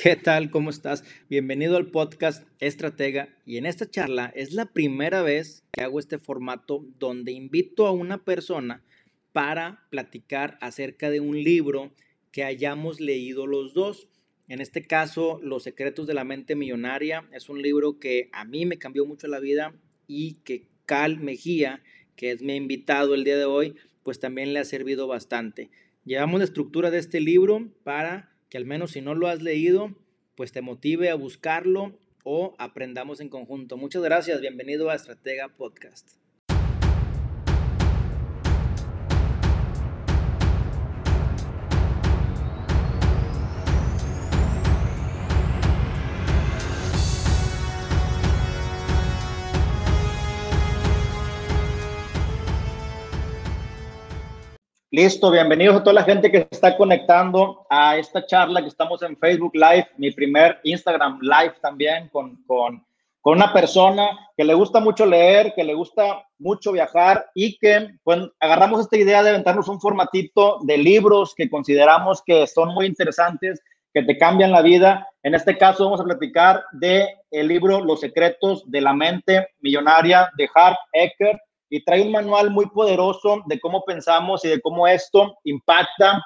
¿Qué tal? ¿Cómo estás? Bienvenido al podcast Estratega y en esta charla es la primera vez que hago este formato donde invito a una persona para platicar acerca de un libro que hayamos leído los dos. En este caso, Los secretos de la mente millonaria es un libro que a mí me cambió mucho la vida y que Cal Mejía, que es mi invitado el día de hoy, pues también le ha servido bastante. Llevamos la estructura de este libro para que al menos si no lo has leído, pues te motive a buscarlo o aprendamos en conjunto. Muchas gracias, bienvenido a Estratega Podcast. Listo, bienvenidos a toda la gente que está conectando a esta charla que estamos en Facebook Live, mi primer Instagram Live también con, con, con una persona que le gusta mucho leer, que le gusta mucho viajar y que pues, agarramos esta idea de aventarnos un formatito de libros que consideramos que son muy interesantes, que te cambian la vida. En este caso vamos a platicar de el libro Los secretos de la mente millonaria de Hart Ecker y trae un manual muy poderoso de cómo pensamos y de cómo esto impacta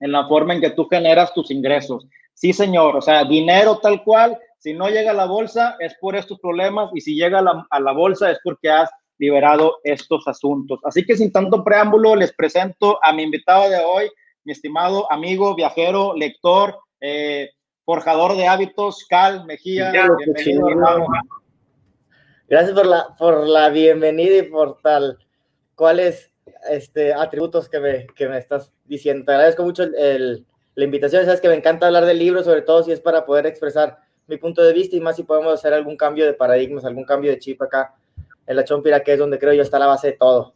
en la forma en que tú generas tus ingresos. Sí, señor, o sea, dinero tal cual, si no llega a la bolsa es por estos problemas y si llega a la, a la bolsa es porque has liberado estos asuntos. Así que sin tanto preámbulo, les presento a mi invitado de hoy, mi estimado amigo, viajero, lector, eh, forjador de hábitos, Cal Mejía. Bienvenido, hermano. Gracias por la, por la bienvenida y por tal cuáles este, atributos que me, que me estás diciendo. Te agradezco mucho el, la invitación. Sabes que me encanta hablar del libro, sobre todo si es para poder expresar mi punto de vista y más si podemos hacer algún cambio de paradigmas, algún cambio de chip acá en la Chompira, que es donde creo yo está la base de todo.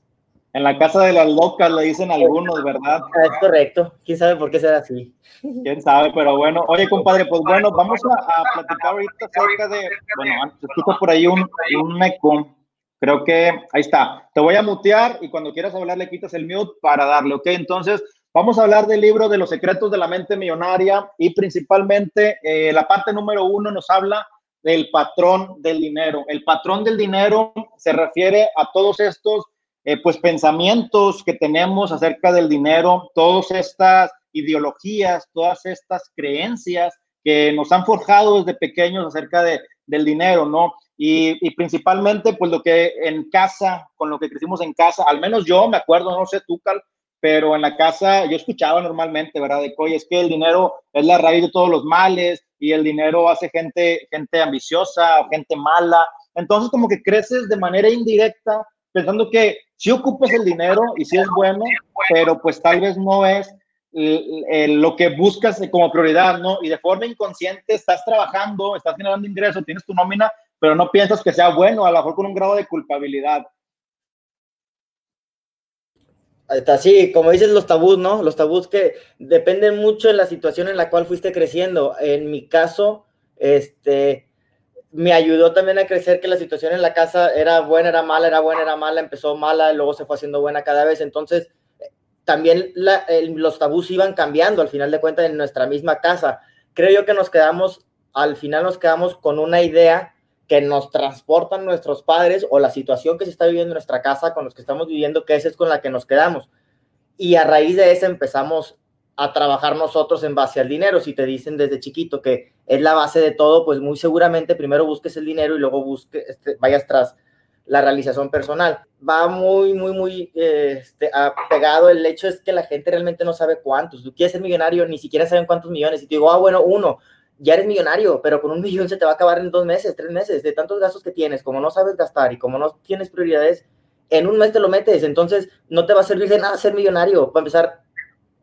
En la casa de las locas le dicen algunos, ¿verdad? Es correcto. ¿Quién sabe por qué será así? ¿Quién sabe? Pero bueno, oye, compadre, pues bueno, vamos a, a platicar ahorita acerca de, bueno, escucho por ahí un, un eco. Creo que ahí está. Te voy a mutear y cuando quieras hablar le quitas el mute para darle, ¿ok? Entonces, vamos a hablar del libro de los secretos de la mente millonaria y principalmente eh, la parte número uno nos habla del patrón del dinero. El patrón del dinero se refiere a todos estos eh, pues pensamientos que tenemos acerca del dinero, todas estas ideologías, todas estas creencias que nos han forjado desde pequeños acerca de, del dinero, ¿no? Y, principalmente, pues lo que en casa, con lo que crecimos en casa, al menos yo me acuerdo, no sé tú, Cal, pero en la casa yo escuchaba normalmente, ¿verdad? De que, es que el dinero es la raíz de todos los males y el dinero hace gente, gente ambiciosa, gente mala. Entonces, como que creces de manera indirecta pensando que si ocupas el dinero y si es bueno, pero pues tal vez no es lo que buscas como prioridad, ¿no? Y de forma inconsciente estás trabajando, estás generando ingresos, tienes tu nómina, pero no piensas que sea bueno, a lo mejor con un grado de culpabilidad. Así, como dices, los tabús, ¿no? Los tabús que dependen mucho de la situación en la cual fuiste creciendo. En mi caso, este, me ayudó también a crecer que la situación en la casa era buena, era mala, era buena, era mala, empezó mala, luego se fue haciendo buena cada vez. Entonces, también los tabús iban cambiando al final de cuentas en nuestra misma casa. Creo yo que nos quedamos, al final nos quedamos con una idea que nos transportan nuestros padres o la situación que se está viviendo en nuestra casa con los que estamos viviendo, que esa es con la que nos quedamos. Y a raíz de eso empezamos a trabajar nosotros en base al dinero. Si te dicen desde chiquito que es la base de todo, pues muy seguramente primero busques el dinero y luego busques, este, vayas tras la realización personal. Va muy, muy, muy este, apegado. El hecho es que la gente realmente no sabe cuántos. Tú quieres ser millonario, ni siquiera saben cuántos millones. Y te digo, ah, bueno, uno, ya eres millonario, pero con un millón se te va a acabar en dos meses, tres meses, de tantos gastos que tienes, como no sabes gastar y como no tienes prioridades, en un mes te lo metes. Entonces, no te va a servir de nada ser millonario. Para empezar,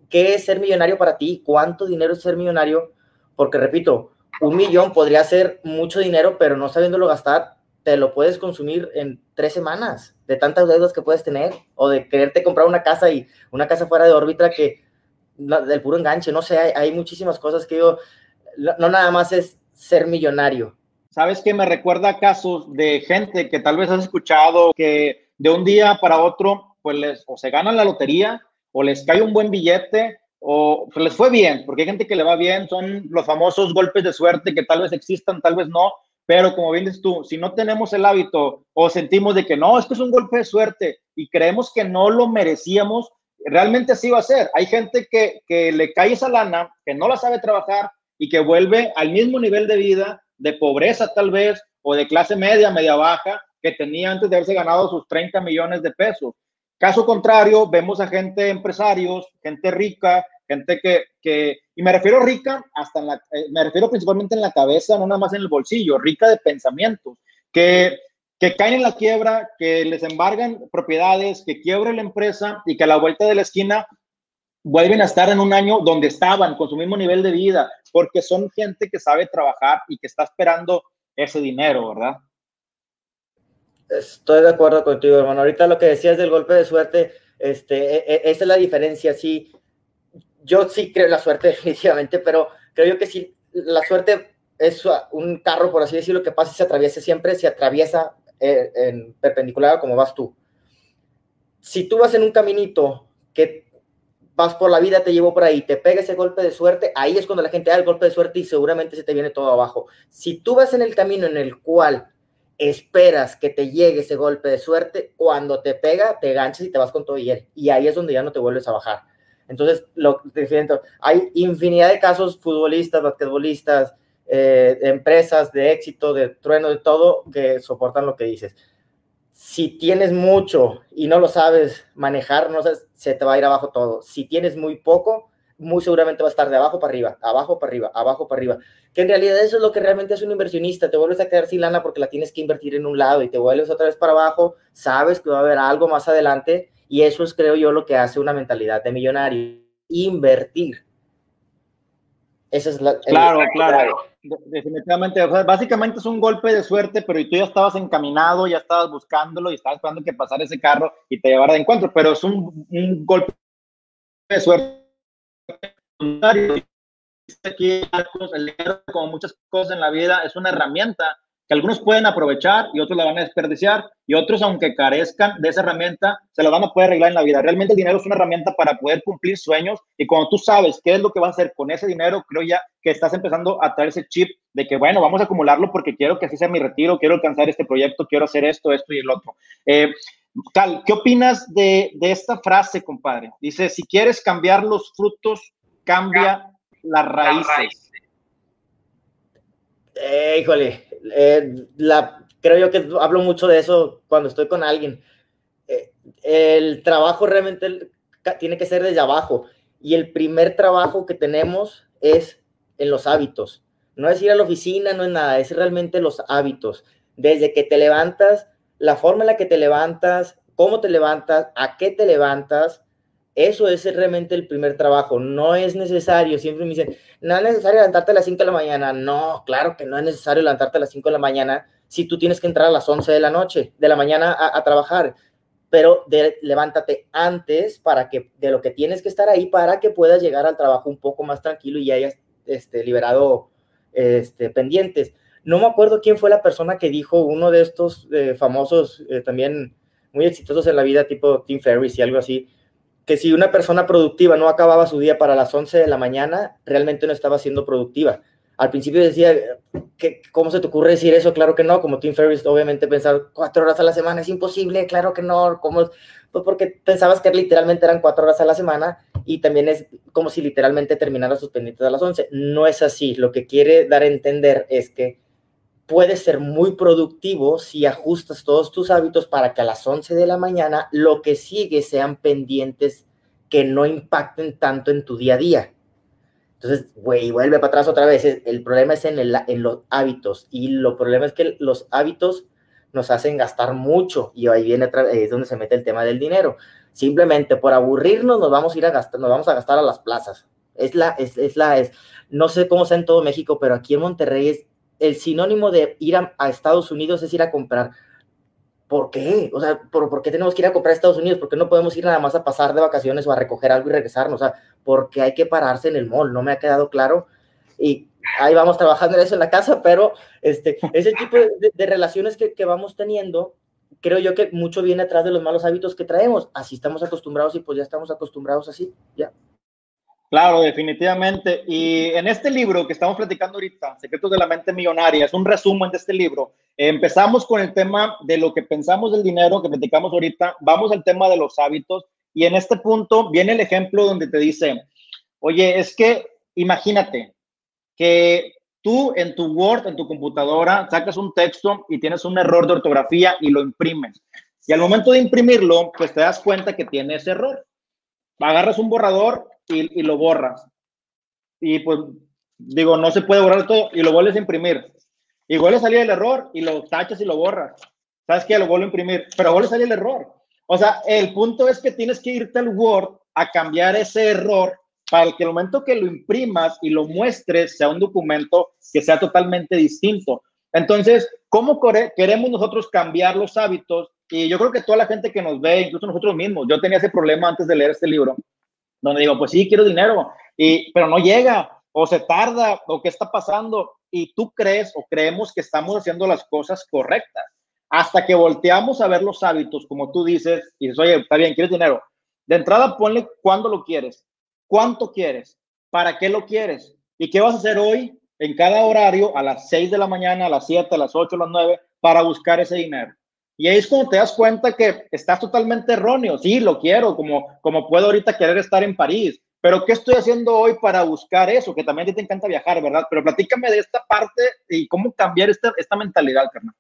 ¿qué es ser millonario para ti? ¿Cuánto dinero es ser millonario? Porque repito, un millón podría ser mucho dinero, pero no sabiéndolo gastar, te lo puedes consumir en tres semanas de tantas deudas que puedes tener o de quererte comprar una casa y una casa fuera de órbita que del puro enganche, no sé, hay, muchísimas cosas que yo, no nada más es ser millonario. ¿Sabes qué? Me recuerda casos de gente que tal vez has escuchado que de un día para otro, pues les, o se ganan la lotería o les cae un buen billete o les fue bien, porque hay gente que le va bien, son los famosos golpes de suerte que tal vez existan, tal vez no, pero como bien dices tú, si no tenemos el hábito o sentimos de que no, esto es un golpe de suerte y creemos que no lo merecíamos, realmente así va a ser. Hay gente que, que le cae esa lana, que no la sabe trabajar y que vuelve al mismo nivel de vida, de pobreza tal vez, o de clase media, media baja, que tenía antes de haberse ganado sus 30 millones de pesos. Caso contrario, vemos a gente empresarios, gente rica, gente que, que y me refiero rica hasta en la, eh, me refiero principalmente en la cabeza, no nada más en el bolsillo, rica de pensamientos, que, que caen en la quiebra, que les embargan propiedades, que quiebre la empresa y que a la vuelta de la esquina vuelven a estar en un año donde estaban, con su mismo nivel de vida, porque son gente que sabe trabajar y que está esperando ese dinero, ¿verdad? Estoy de acuerdo contigo, hermano. Ahorita lo que decías del golpe de suerte, este, e, e, esa es la diferencia. Sí, yo sí creo en la suerte definitivamente, pero creo yo que sí, la suerte es un carro, por así decirlo, que pasa y se atraviesa siempre, se atraviesa eh, en perpendicular como vas tú. Si tú vas en un caminito que vas por la vida, te llevo por ahí, te pega ese golpe de suerte, ahí es cuando la gente da el golpe de suerte y seguramente se te viene todo abajo. Si tú vas en el camino en el cual esperas que te llegue ese golpe de suerte, cuando te pega, te ganchas y te vas con todo y. Y ahí es donde ya no te vuelves a bajar. Entonces, lo hay infinidad de casos, futbolistas, basquetbolistas, eh, empresas de éxito, de trueno, de todo, que soportan lo que dices. Si tienes mucho y no lo sabes manejar, no sabes, se te va a ir abajo todo. Si tienes muy poco, muy seguramente va a estar de abajo para arriba, abajo para arriba, abajo para arriba. Que en realidad eso es lo que realmente es un inversionista. Te vuelves a quedar sin lana porque la tienes que invertir en un lado y te vuelves otra vez para abajo. Sabes que va a haber algo más adelante y eso es, creo yo, lo que hace una mentalidad de millonario. Invertir. Esa es la. Claro, claro. Definitivamente. básicamente es un golpe de suerte, pero tú ya estabas encaminado, ya estabas buscándolo y estabas esperando que pasara ese carro y te llevara de encuentro. Pero es un, un golpe de suerte como muchas cosas en la vida, es una herramienta que algunos pueden aprovechar y otros la van a desperdiciar y otros, aunque carezcan de esa herramienta, se la van a poder arreglar en la vida. Realmente el dinero es una herramienta para poder cumplir sueños y cuando tú sabes qué es lo que vas a hacer con ese dinero, creo ya que estás empezando a traer ese chip de que, bueno, vamos a acumularlo porque quiero que así sea mi retiro, quiero alcanzar este proyecto, quiero hacer esto, esto y el otro. Eh, Cal, ¿qué opinas de, de esta frase, compadre? Dice, si quieres cambiar los frutos, cambia las raíces. Eh, híjole, eh, la, creo yo que hablo mucho de eso cuando estoy con alguien. Eh, el trabajo realmente tiene que ser desde abajo y el primer trabajo que tenemos es en los hábitos. No es ir a la oficina, no es nada, es realmente los hábitos. Desde que te levantas, la forma en la que te levantas, cómo te levantas, a qué te levantas, eso es realmente el primer trabajo. No es necesario, siempre me dicen, no es necesario levantarte a las 5 de la mañana. No, claro que no es necesario levantarte a las 5 de la mañana si tú tienes que entrar a las 11 de la noche, de la mañana a, trabajar. Pero levántate antes para que, de lo que tienes que estar ahí para que puedas llegar al trabajo un poco más tranquilo y hayas este, liberado este, pendientes. No me acuerdo quién fue la persona que dijo uno de estos eh, famosos, eh, también muy exitosos en la vida, tipo Tim Ferriss y algo así, que si una persona productiva no acababa su día para las 11 de la mañana, realmente no estaba siendo productiva. Al principio decía, que ¿cómo se te ocurre decir eso? Claro que no, como Tim Ferriss, obviamente pensar cuatro horas a la semana es imposible, claro que no, ¿cómo? Pues porque pensabas que literalmente eran cuatro horas a la semana y también es como si literalmente terminara sus pendientes a las 11. No es así, lo que quiere dar a entender es que puedes ser muy productivo si ajustas todos tus hábitos para que a las 11 de la mañana lo que sigue sean pendientes que no impacten tanto en tu día a día. Entonces, güey, vuelve para atrás otra vez. El problema es en, el, en los hábitos y lo problema es que los hábitos nos hacen gastar mucho y ahí viene es donde se mete el tema del dinero. Simplemente por aburrirnos nos vamos a ir a gastar, nos vamos a gastar a las plazas. Es la, es, es la, es, no sé cómo sea en todo México, pero aquí en Monterrey es el sinónimo de ir a, Estados Unidos es ir a comprar. ¿Por qué? O sea, ¿por, qué tenemos que ir a comprar a Estados Unidos? ¿Por qué no podemos ir nada más a pasar de vacaciones o a recoger algo y regresarnos? O sea, porque hay que pararse en el mall, no me ha quedado claro. Y ahí vamos trabajando en eso en la casa, pero este, ese tipo de, relaciones que, que, vamos teniendo, creo yo que mucho viene atrás de los malos hábitos que traemos. Así estamos acostumbrados y pues ya estamos acostumbrados así, ya. Claro, definitivamente. Y en este libro que estamos platicando ahorita, Secretos de la Mente Millonaria, es un resumen de este libro. empezamos con el tema de lo que pensamos del dinero que platicamos ahorita, vamos al tema de los hábitos y en este punto viene el ejemplo donde te dice, oye, es que imagínate que tú en tu Word, en tu computadora, sacas un texto y tienes un error de ortografía y lo imprimes. Y al momento de imprimirlo, pues te das cuenta que tiene ese error. Agarras un borrador y, lo borras. Y pues digo, no se puede borrar todo y lo vuelves a imprimir. Y vuelve a salir el error y lo tachas y lo borras. ¿Sabes qué? Lo vuelvo a imprimir, pero vuelve a salir el error. O sea, el punto es que tienes que irte al Word a cambiar ese error para que el momento que lo imprimas y lo muestres sea un documento que sea totalmente distinto. Entonces, ¿cómo queremos nosotros cambiar los hábitos? Y yo creo que toda la gente que nos ve, incluso nosotros mismos, yo tenía ese problema antes de leer este libro, donde digo, pues sí, quiero dinero, y, pero no llega, o se tarda, o qué está pasando, y tú crees o creemos que estamos haciendo las cosas correctas, hasta que volteamos a ver los hábitos, como tú dices, y dices, oye, está bien, quieres dinero. De entrada, ponle cuándo lo quieres, cuánto quieres, para qué lo quieres, y qué vas a hacer hoy en cada horario a las 6 de la mañana, a las 7, a las 8, a las 9, para buscar ese dinero. Y ahí es cuando te das cuenta que estás totalmente erróneo. Sí, lo quiero, como, como puedo ahorita querer estar en París. Pero ¿qué estoy haciendo hoy para buscar eso? Que también te encanta viajar, ¿verdad? Pero platícame de esta parte y cómo cambiar esta, esta mentalidad, carnal.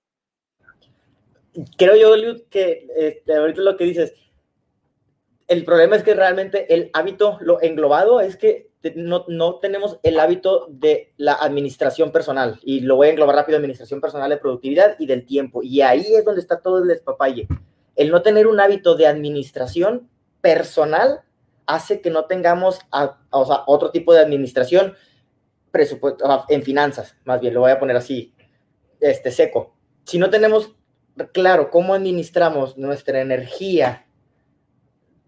Creo yo, que este, ahorita lo que dices, el problema es que realmente el hábito, lo englobado, es que no, no, tenemos el hábito de la administración personal. Y lo voy a englobar rápido, administración personal de productividad y del tiempo. Y ahí es donde está todo el despapalle. El no tener un hábito de administración personal hace que no tengamos o sea, otro tipo de administración presupuesto, en finanzas, más bien, lo voy a poner así, este seco. Si no tenemos claro cómo administramos nuestra energía,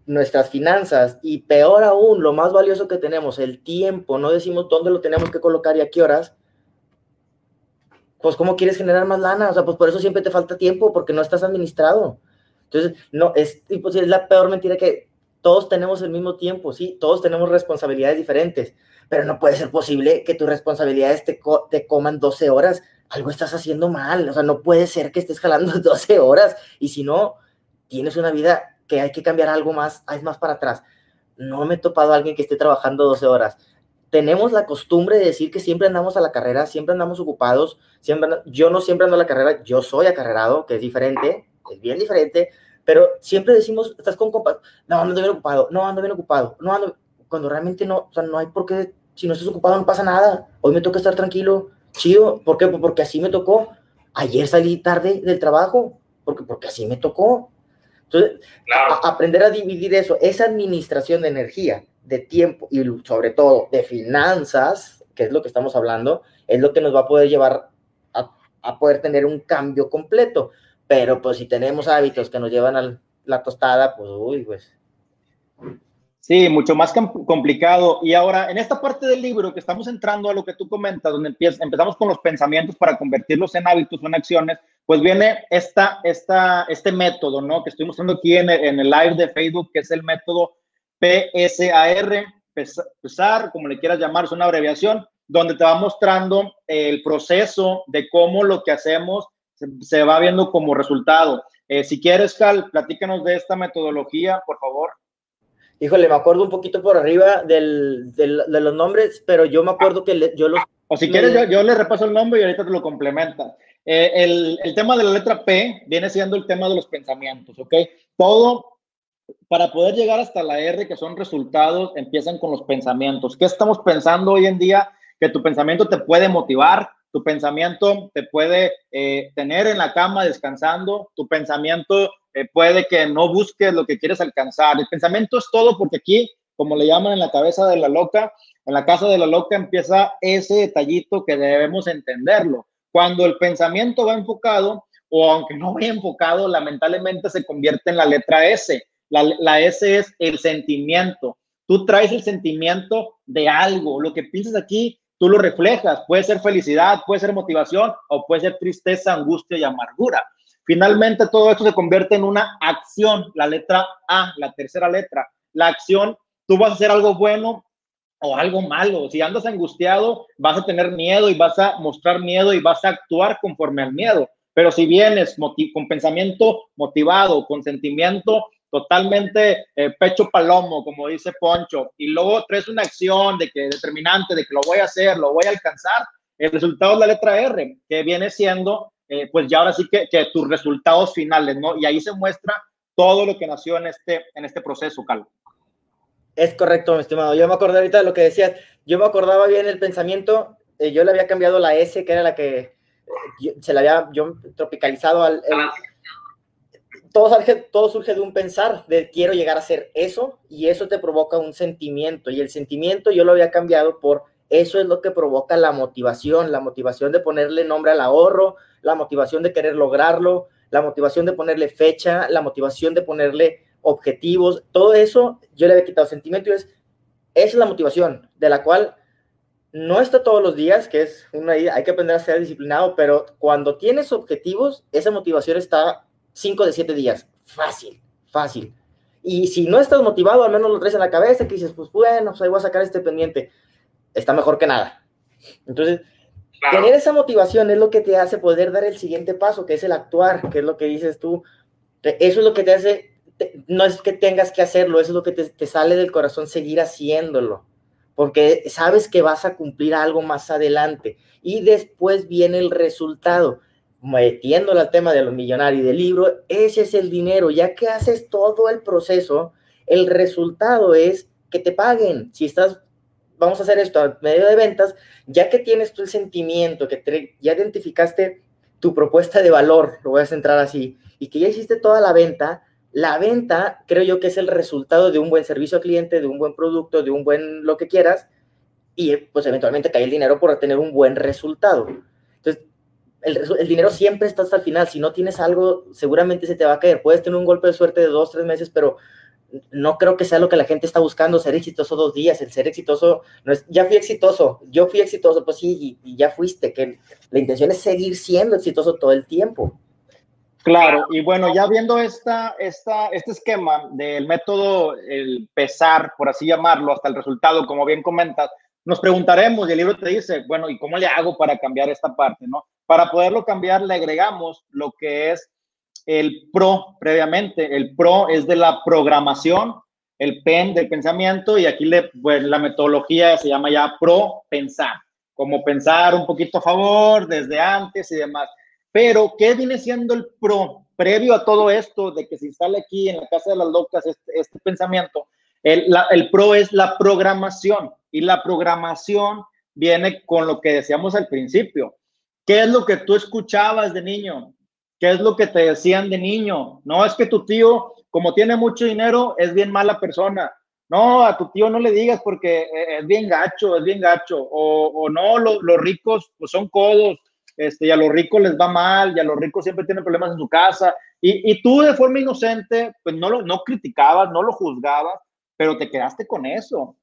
nuestras finanzas y peor aún, lo más valioso que tenemos, el tiempo, no decimos dónde lo tenemos que colocar y a qué horas, pues ¿cómo quieres generar más lana? O sea, pues por eso siempre te falta tiempo, porque no estás administrado. Entonces, no, es, pues, es la peor mentira que todos tenemos el mismo tiempo, sí, todos tenemos responsabilidades diferentes, pero no puede ser posible que tus responsabilidades te, te coman 12 horas. Algo estás haciendo mal, o sea, no puede ser que estés jalando 12 horas y si no, tienes una vida que hay que cambiar algo más, es más para atrás. No me he topado a alguien que esté trabajando 12 horas. Tenemos la costumbre de decir que siempre andamos a la carrera, siempre andamos ocupados, siempre yo no siempre ando a la carrera, yo soy acarrerado, que es diferente, es bien diferente, pero siempre decimos, estás con compas, no, ando bien ocupado, no, ando bien ocupado, no ando, cuando realmente no, o sea, no hay por qué, si no estás ocupado no pasa nada, hoy me toca estar tranquilo, chido, ¿por qué? Porque así me tocó, ayer salí tarde del trabajo, porque, porque así me tocó, entonces, aprender a dividir eso, esa administración de energía, de tiempo y sobre todo de finanzas, que es lo que estamos hablando, es lo que nos va a poder llevar a, a poder tener un cambio completo. Pero pues si tenemos hábitos que nos llevan a la tostada, pues uy, pues Sí, mucho más complicado. Y ahora, en esta parte del libro que estamos entrando a lo que tú comentas, donde empezamos con los pensamientos para convertirlos en hábitos o en acciones, pues viene esta, esta, este método, ¿no? Que estoy mostrando aquí en el, en el live de Facebook, que es el método PSAR, PESAR, como le quieras llamar, es una abreviación, donde te va mostrando el proceso de cómo lo que hacemos se, va viendo como resultado. Eh, si quieres, Cal, platícanos de esta metodología, por favor. Híjole, me acuerdo un poquito por arriba del, del, de los nombres, pero yo me acuerdo que yo los... O si quieres, yo, yo, le repaso el nombre y ahorita te lo complementa. Eh, el, el, tema de la letra P viene siendo el tema de los pensamientos, ¿ok? Todo, para poder llegar hasta la R, que son resultados, empiezan con los pensamientos. ¿Qué estamos pensando hoy en día? Que tu pensamiento te puede motivar, tu pensamiento te puede eh, tener en la cama descansando, tu pensamiento eh, puede que no busques lo que quieres alcanzar. El pensamiento es todo porque aquí, como le llaman en la cabeza de la loca, en la casa de la loca empieza ese detallito que debemos entenderlo. Cuando el pensamiento va enfocado, o aunque no vaya enfocado, lamentablemente se convierte en la letra S. La, la S es el sentimiento. Tú traes el sentimiento de algo. Lo que piensas aquí tú lo reflejas. Puede ser felicidad, puede ser motivación o puede ser tristeza, angustia y amargura. Finalmente, todo esto se convierte en una acción, la letra A, la tercera letra. La acción, tú vas a hacer algo bueno o algo malo. Si andas angustiado, vas a tener miedo y vas a mostrar miedo y vas a actuar conforme al miedo. Pero si vienes con pensamiento motivado, con sentimiento totalmente eh, pecho palomo, como dice Poncho, y luego traes una acción de que determinante, de que lo voy a hacer, lo voy a alcanzar, el resultado es la letra R, que viene siendo, eh, pues ya ahora sí que, que, tus resultados finales, ¿no? Y ahí se muestra todo lo que nació en este, en este proceso, Carlos. Es correcto, mi estimado. Yo me acordé ahorita de lo que decías. Yo me acordaba bien el pensamiento. Eh, yo le había cambiado la S, que era la que se la había yo tropicalizado al, todo, surge, todo surge de un pensar, de quiero llegar a ser eso, y eso te provoca un sentimiento, y el sentimiento yo lo había cambiado por eso es lo que provoca la motivación, la motivación de ponerle nombre al ahorro, la motivación de querer lograrlo, la motivación de ponerle fecha, la motivación de ponerle objetivos, todo eso yo le había quitado sentimiento y es, es la motivación de la cual no está todos los días, que es una hay que aprender a ser disciplinado, pero cuando tienes objetivos, esa motivación está 5 de 7 días. Fácil, fácil. Y si no estás motivado, al menos lo traes en la cabeza, que dices, pues bueno, pues ahí voy a sacar este pendiente. Está mejor que nada. Entonces, tener esa motivación es lo que te hace poder dar el siguiente paso, que es el actuar, que es lo que dices tú. Eso es lo que te hace, no es que tengas que hacerlo, eso es lo que te, te sale del corazón seguir haciéndolo, porque sabes que vas a cumplir algo más adelante y después viene el resultado metiéndole al tema de los millonarios y del libro, ese es el dinero. Ya que haces todo el proceso, el resultado es que te paguen. Si estás, vamos a hacer esto a medio de ventas, ya que tienes tú el sentimiento, que ya identificaste tu propuesta de valor, lo voy a centrar así, y que ya hiciste toda la venta, la venta creo yo que es el resultado de un buen servicio al cliente, de un buen producto, de un buen lo que quieras, y pues eventualmente cae el dinero por tener un buen resultado. El, dinero siempre está hasta el final. Si no tienes algo, seguramente se te va a caer. Puedes tener un golpe de suerte de dos, tres meses, pero no creo que sea lo que la gente está buscando, ser exitoso dos días. El ser exitoso no es, ya fui exitoso, yo fui exitoso, pues sí, y, ya fuiste, que la intención es seguir siendo exitoso todo el tiempo. Claro, y bueno, ya viendo esta, esta, este esquema del método, el pesar, por así llamarlo, hasta el resultado, como bien comentas, nos preguntaremos, y el libro te dice, bueno, ¿y cómo le hago para cambiar esta parte? ¿no? Para poderlo cambiar, le agregamos lo que es el PRO previamente. El PRO es de la programación, el PEN del pensamiento, y aquí le, pues, la metodología se llama ya PRO pensar, como pensar un poquito a favor desde antes y demás. Pero, ¿qué viene siendo el PRO? Previo a todo esto, de que se instale aquí en la Casa de las Locas este, este pensamiento, el, el PRO es la programación y la programación viene con lo que decíamos al principio. ¿Qué es lo que tú escuchabas de niño? ¿Qué es lo que te decían de niño? No es que tu tío, como tiene mucho dinero, es bien mala persona. No, a tu tío no le digas porque eh, es bien gacho, es bien gacho. O, no, los, ricos pues son codos, este, y a los ricos les va mal, y a los ricos siempre tienen problemas en su casa. Y, y tú de forma inocente, pues no lo no criticabas, no lo juzgabas, pero te quedaste con eso.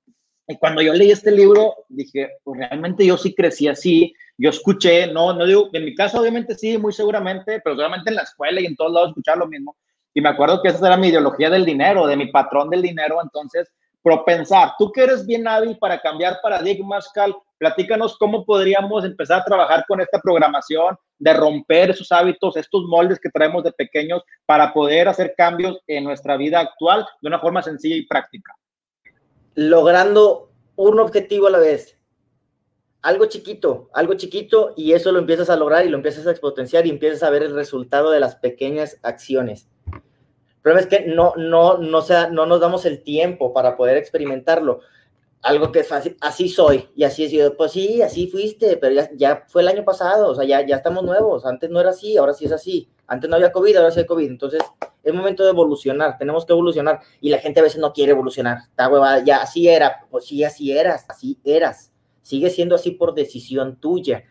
Y cuando yo leí este libro, dije, pues realmente yo sí crecí así, yo escuché, no, no digo, en mi casa obviamente sí, muy seguramente, pero solamente en la escuela y en todos lados escuchar lo mismo. Y me acuerdo que esa era mi ideología del dinero, de mi patrón del dinero, entonces, propensar, tú que eres bien hábil para cambiar paradigmas, Cal, platícanos cómo podríamos empezar a trabajar con esta programación, de romper esos hábitos, estos moldes que traemos de pequeños para poder hacer cambios en nuestra vida actual de una forma sencilla y práctica. Logrando un objetivo a la vez algo chiquito, algo chiquito y eso lo empiezas a lograr y lo empiezas a exponenciar y empiezas a ver el resultado de las pequeñas acciones. El problema es que no, no, no, sea, no nos damos el tiempo para poder experimentarlo. Algo que es fácil, así soy y así he sido. Pues sí, así fuiste, pero ya, ya fue el año pasado, o sea, ya, ya estamos nuevos. Antes no era así, ahora sí es así. Antes no había COVID, ahora sí hay COVID. Entonces, es momento de evolucionar, tenemos que evolucionar y la gente a veces no quiere evolucionar. Está huevada, ya así era, pues sí, así eras, así eras sigue siendo así por decisión tuya.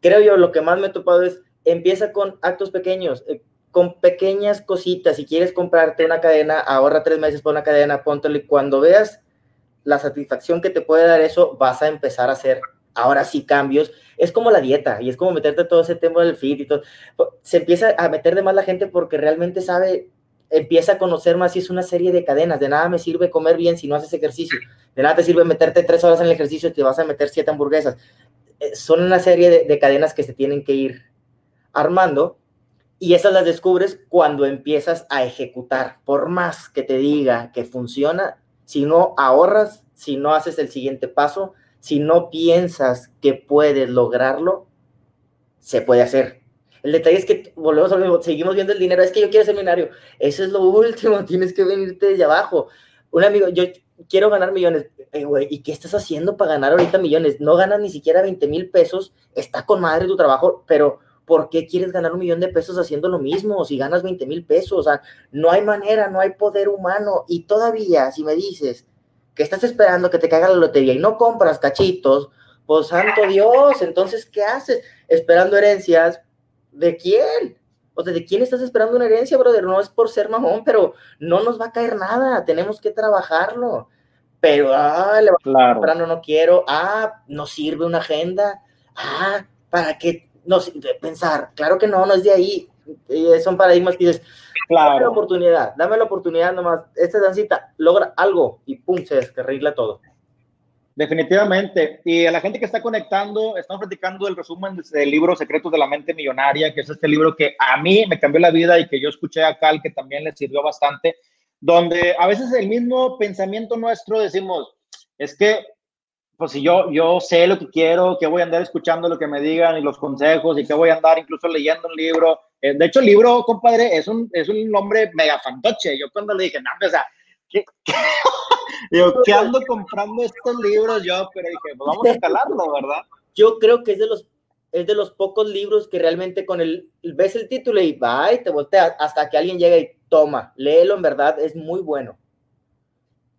Creo yo, lo que más me he topado es, empieza con actos pequeños, eh, con pequeñas cositas. Si quieres comprarte una cadena, ahorra tres meses por una cadena, póntelo y cuando veas la satisfacción que te puede dar eso, vas a empezar a hacer ahora sí cambios. Es como la dieta y es como meterte todo ese tema del fit y todo. Se empieza a meter de más la gente porque realmente sabe empieza a conocer más y es una serie de cadenas. De nada me sirve comer bien si no haces ejercicio. De nada te sirve meterte tres horas en el ejercicio y te vas a meter siete hamburguesas. Eh, son una serie de, de cadenas que se tienen que ir armando y esas las descubres cuando empiezas a ejecutar. Por más que te diga que funciona, si no ahorras, si no haces el siguiente paso, si no piensas que puedes lograrlo, se puede hacer. El detalle es que volvemos a lo seguimos viendo el dinero, es que yo quiero seminario, eso es lo último, tienes que venirte desde abajo. Un amigo, yo quiero ganar millones, eh, ¿y qué estás haciendo para ganar ahorita millones? No ganas ni siquiera 20 mil pesos, está con madre tu trabajo, pero ¿por qué quieres ganar un millón de pesos haciendo lo mismo? Si ganas 20 mil pesos, o sea, no hay manera, no hay poder humano. Y todavía, si me dices que estás esperando que te caiga la lotería y no compras cachitos, pues santo Dios, entonces, ¿qué haces? Esperando herencias, ¿de quién? O sea, ¿de quién estás esperando una herencia, brother? No es por ser mamón, pero no nos va a caer nada, tenemos que trabajarlo. Pero, ah, le claro. no quiero, ah, no sirve una agenda, ah, ¿para qué no, de pensar, claro que no, no es de ahí. Son paradigmas que dices, claro. dame la oportunidad, dame la oportunidad nomás. Esta dancita logra algo y pum, se descarrila todo. Definitivamente. Y a la gente que está conectando, estamos platicando el resumen del libro Secretos de la Mente Millonaria, que es este libro que a mí me cambió la vida y que yo escuché a Cal, que también le sirvió bastante, donde a veces el mismo pensamiento nuestro decimos, es que pues si yo, yo sé lo que quiero, que voy a andar escuchando lo que me digan y los consejos y que voy a andar incluso leyendo un libro. Eh, de hecho, el libro, compadre, es un, es un nombre mega fantoche. Yo cuando le dije, no, o sea, ¿qué, ¿qué ando comprando estos libros yo? Pero dije, pues vamos a calarlo, ¿verdad? Yo creo que es de los es de los pocos libros que realmente con el ves el título y va y te voltea hasta que alguien llega y toma, léelo en verdad, es muy bueno.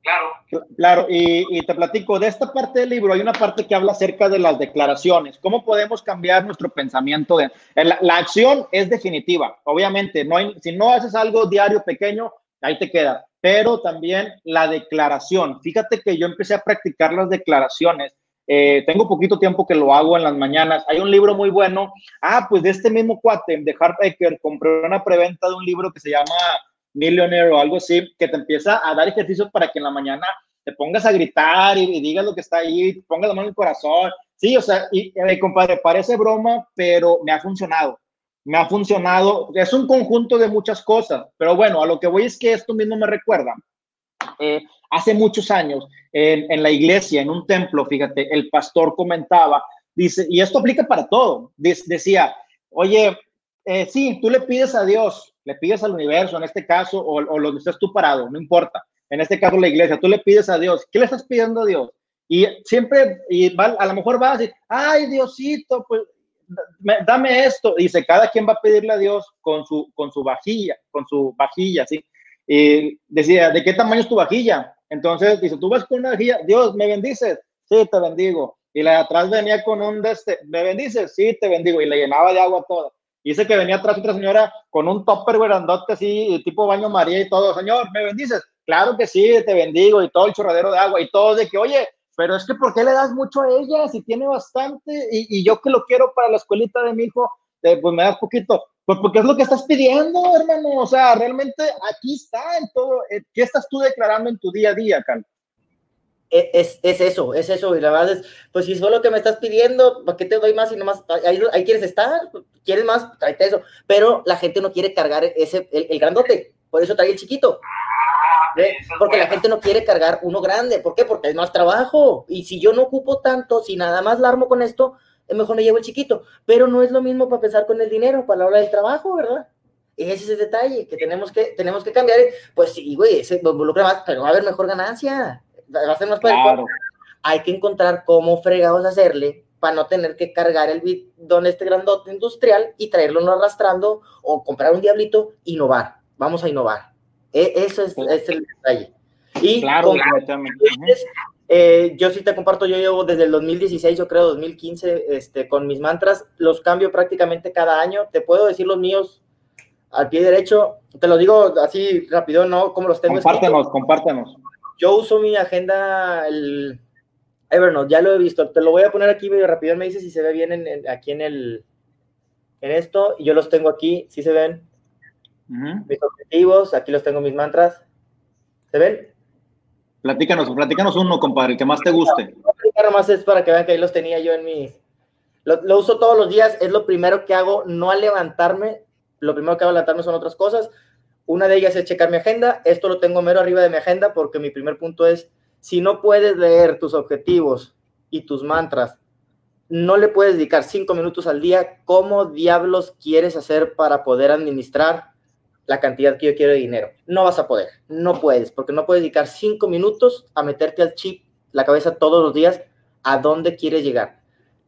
Claro. Claro, y, te platico, de esta parte del libro hay una parte que habla acerca de las declaraciones, cómo podemos cambiar nuestro pensamiento. La, acción es definitiva, obviamente, si no haces algo diario pequeño, ahí te queda, pero también la declaración. Fíjate que yo empecé a practicar las declaraciones. Eh, tengo poquito tiempo que lo hago en las mañanas. Hay un libro muy bueno. Ah, pues de este mismo cuate, de Hart compré una preventa de un libro que se llama Millionaire o algo así, que te empieza a dar ejercicios para que en la mañana te pongas a gritar y, digas lo que está ahí, pongas la mano en el corazón. Sí, o sea, y, eh, compadre, parece broma, pero me ha funcionado. Me ha funcionado. Es un conjunto de muchas cosas, pero bueno, a lo que voy es que esto mismo me recuerda. Eh, hace muchos años, en, en, la iglesia, en un templo, fíjate, el pastor comentaba, dice, y esto aplica para todo, decía, oye, eh, sí, tú le pides a Dios, le pides al universo en este caso, o, o lo que estés tú parado, no importa. En este caso, la iglesia, tú le pides a Dios. ¿Qué le estás pidiendo a Dios? Y siempre, y a lo mejor va a decir, ay, Diosito, pues dame esto. Dice, cada quien va a pedirle a Dios con su, con su vajilla, con su vajilla, ¿sí? Y decía, ¿de qué tamaño es tu vajilla? Entonces dice, tú vas con una vajilla, Dios, ¿me bendices? Sí, te bendigo. Y la de atrás venía con un de este, ¿me bendices? Sí, te bendigo. Y le llenaba de agua toda. Y dice que venía atrás otra señora con un topper grandote así, tipo baño María y todo. Señor, ¿me bendices? Claro que sí, te bendigo y todo el chorradero de agua y todo de que, oye, pero es que ¿por qué le das mucho a ella si tiene bastante? Y, yo que lo quiero para la escuelita de mi hijo, pues me das poquito. Pues porque es lo que estás pidiendo, hermano. O sea, realmente aquí está en todo. Eh, ¿Qué estás tú declarando en tu día a día, Carlos? E, es, es, eso, es eso. Y la verdad es, pues si es lo que me estás pidiendo, ¿para qué te doy más y nomás ahí, ahí quieres estar? ¿Quieres más? Tráete eso. Pero la gente no quiere cargar ese, el, grandote, por eso trae el chiquito. Porque la gente no quiere cargar uno grande. ¿Por qué? Porque es más trabajo. Y si yo no ocupo tanto, si nada más la armo con esto, es mejor me llevo el chiquito. Pero no es lo mismo para pensar con el dinero, para la hora del trabajo, ¿verdad? Ese es el detalle que tenemos que, tenemos que cambiar. Pues sí, güey, se involucra más, pero va a haber mejor ganancia va a ser más claro. Hay que encontrar cómo fregados hacerle para no tener que cargar el bidón este grandote industrial y traerlo no arrastrando o comprar un diablito, innovar. Vamos a innovar. E, eso es, es, el detalle. Y claro, eh, yo sí te comparto, yo llevo desde el 2016, yo creo 2015, este, con mis mantras, los cambio prácticamente cada año. Te puedo decir los míos al pie derecho, te lo digo así rápido, ¿no? Como los tengo. Compártenos, compártenos. Yo uso mi agenda, el Evernote, ya lo he visto. Te lo voy a poner aquí medio rápido. Me dice si se ve bien en, aquí en el en esto. Y yo los tengo aquí, si se ven. mis objetivos, aquí los tengo mis mantras. ¿Se ven? Platícanos, platícanos uno, compadre, que más te guste. No, más es para que vean que ahí los tenía yo en mis... Lo, lo, uso todos los días, es lo primero que hago, no al levantarme, lo primero que hago al levantarme son otras cosas. Una de ellas es checar mi agenda, esto lo tengo mero arriba de mi agenda porque mi primer punto es, si no puedes leer tus objetivos y tus mantras, no le puedes dedicar cinco minutos al día, ¿cómo diablos quieres hacer para poder administrar la cantidad que yo quiero de dinero. No vas a poder, no puedes, porque no puedes dedicar cinco minutos a meterte al chip, la cabeza todos los días, a dónde quieres llegar.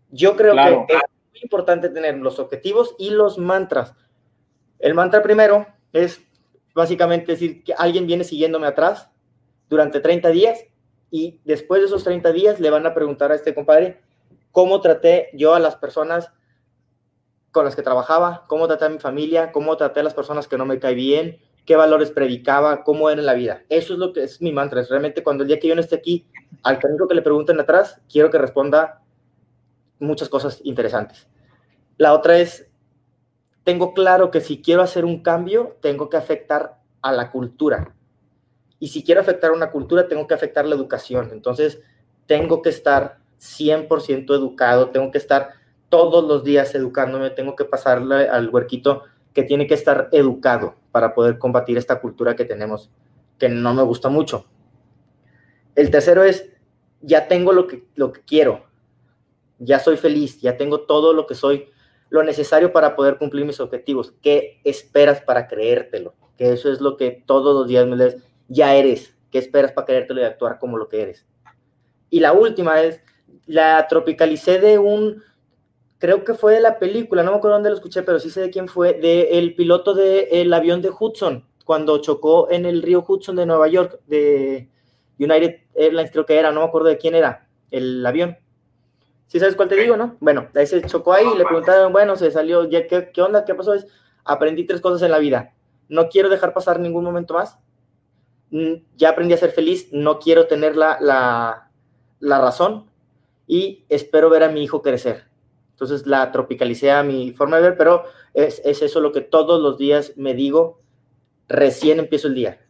Yo creo que es muy importante tener los objetivos y los mantras. El mantra primero es básicamente decir que alguien viene siguiéndome atrás durante 30 días y después de esos 30 días le van a preguntar a este compadre cómo traté yo a las personas con las que trabajaba, cómo traté a mi familia, cómo traté a las personas que no me cae bien, qué valores predicaba, cómo era la vida. Eso es lo que es mi mantra. Es realmente cuando el día que yo no esté aquí, al único que le pregunten atrás, quiero que responda muchas cosas interesantes. La otra es, tengo claro que si quiero hacer un cambio, tengo que afectar a la cultura. Y si quiero afectar a una cultura, tengo que afectar la educación. Entonces, tengo que estar 100% educado, tengo que estar todos los días educándome, tengo que pasarle al huerquito que tiene que estar educado para poder combatir esta cultura que tenemos, que no me gusta mucho. El tercero es, ya tengo lo que, lo que quiero, ya soy feliz, ya tengo todo lo que soy, lo necesario para poder cumplir mis objetivos. ¿Qué esperas para creértelo? Que eso es lo que todos los días me lees, ya eres, ¿qué esperas para creértelo y actuar como lo que eres? Y la última es, la tropicalicé de un creo que fue de la película, no me acuerdo dónde lo escuché, pero sí sé de quién fue, de el piloto del avión de Hudson, cuando chocó en el río Hudson de Nueva York, de United Airlines creo que era, no me acuerdo de quién era el avión. ¿Sí sabes cuál te digo, no? Bueno, ahí se chocó ahí y le preguntaron, bueno, se salió, ya, ¿qué, ¿qué onda? ¿Qué pasó? Es, aprendí tres cosas en la vida. No quiero dejar pasar ningún momento más. Mm, ya aprendí a ser feliz, no quiero tener la, la, la razón y espero ver a mi hijo crecer entonces la tropicalicé a mi forma de ver, pero es, eso lo que todos los días me digo, recién empiezo el día.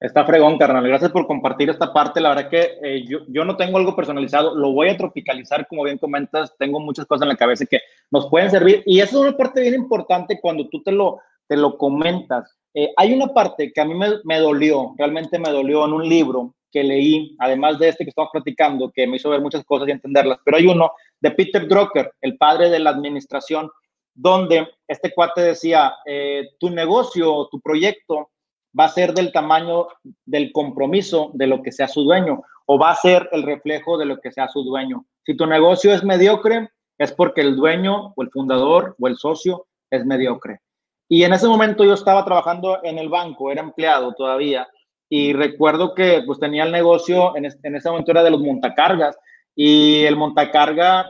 Está fregón, carnal. Gracias por compartir esta parte. La verdad que eh, yo, yo, no tengo algo personalizado. Lo voy a tropicalizar, como bien comentas. Tengo muchas cosas en la cabeza que nos pueden servir. Y eso es una parte bien importante cuando tú te lo, te lo comentas. Eh, hay una parte que a mí me, me, dolió, realmente me dolió en un libro que leí, además de este que estamos platicando, que me hizo ver muchas cosas y entenderlas, pero hay uno de Peter Drucker, el padre de la administración, donde este cuate decía, eh, tu negocio, tu proyecto va a ser del tamaño del compromiso de lo que sea su dueño o va a ser el reflejo de lo que sea su dueño. Si tu negocio es mediocre, es porque el dueño o el fundador o el socio es mediocre. Y en ese momento yo estaba trabajando en el banco, era empleado todavía, y recuerdo que pues tenía el negocio, en, en ese momento era de los montacargas, y el montacarga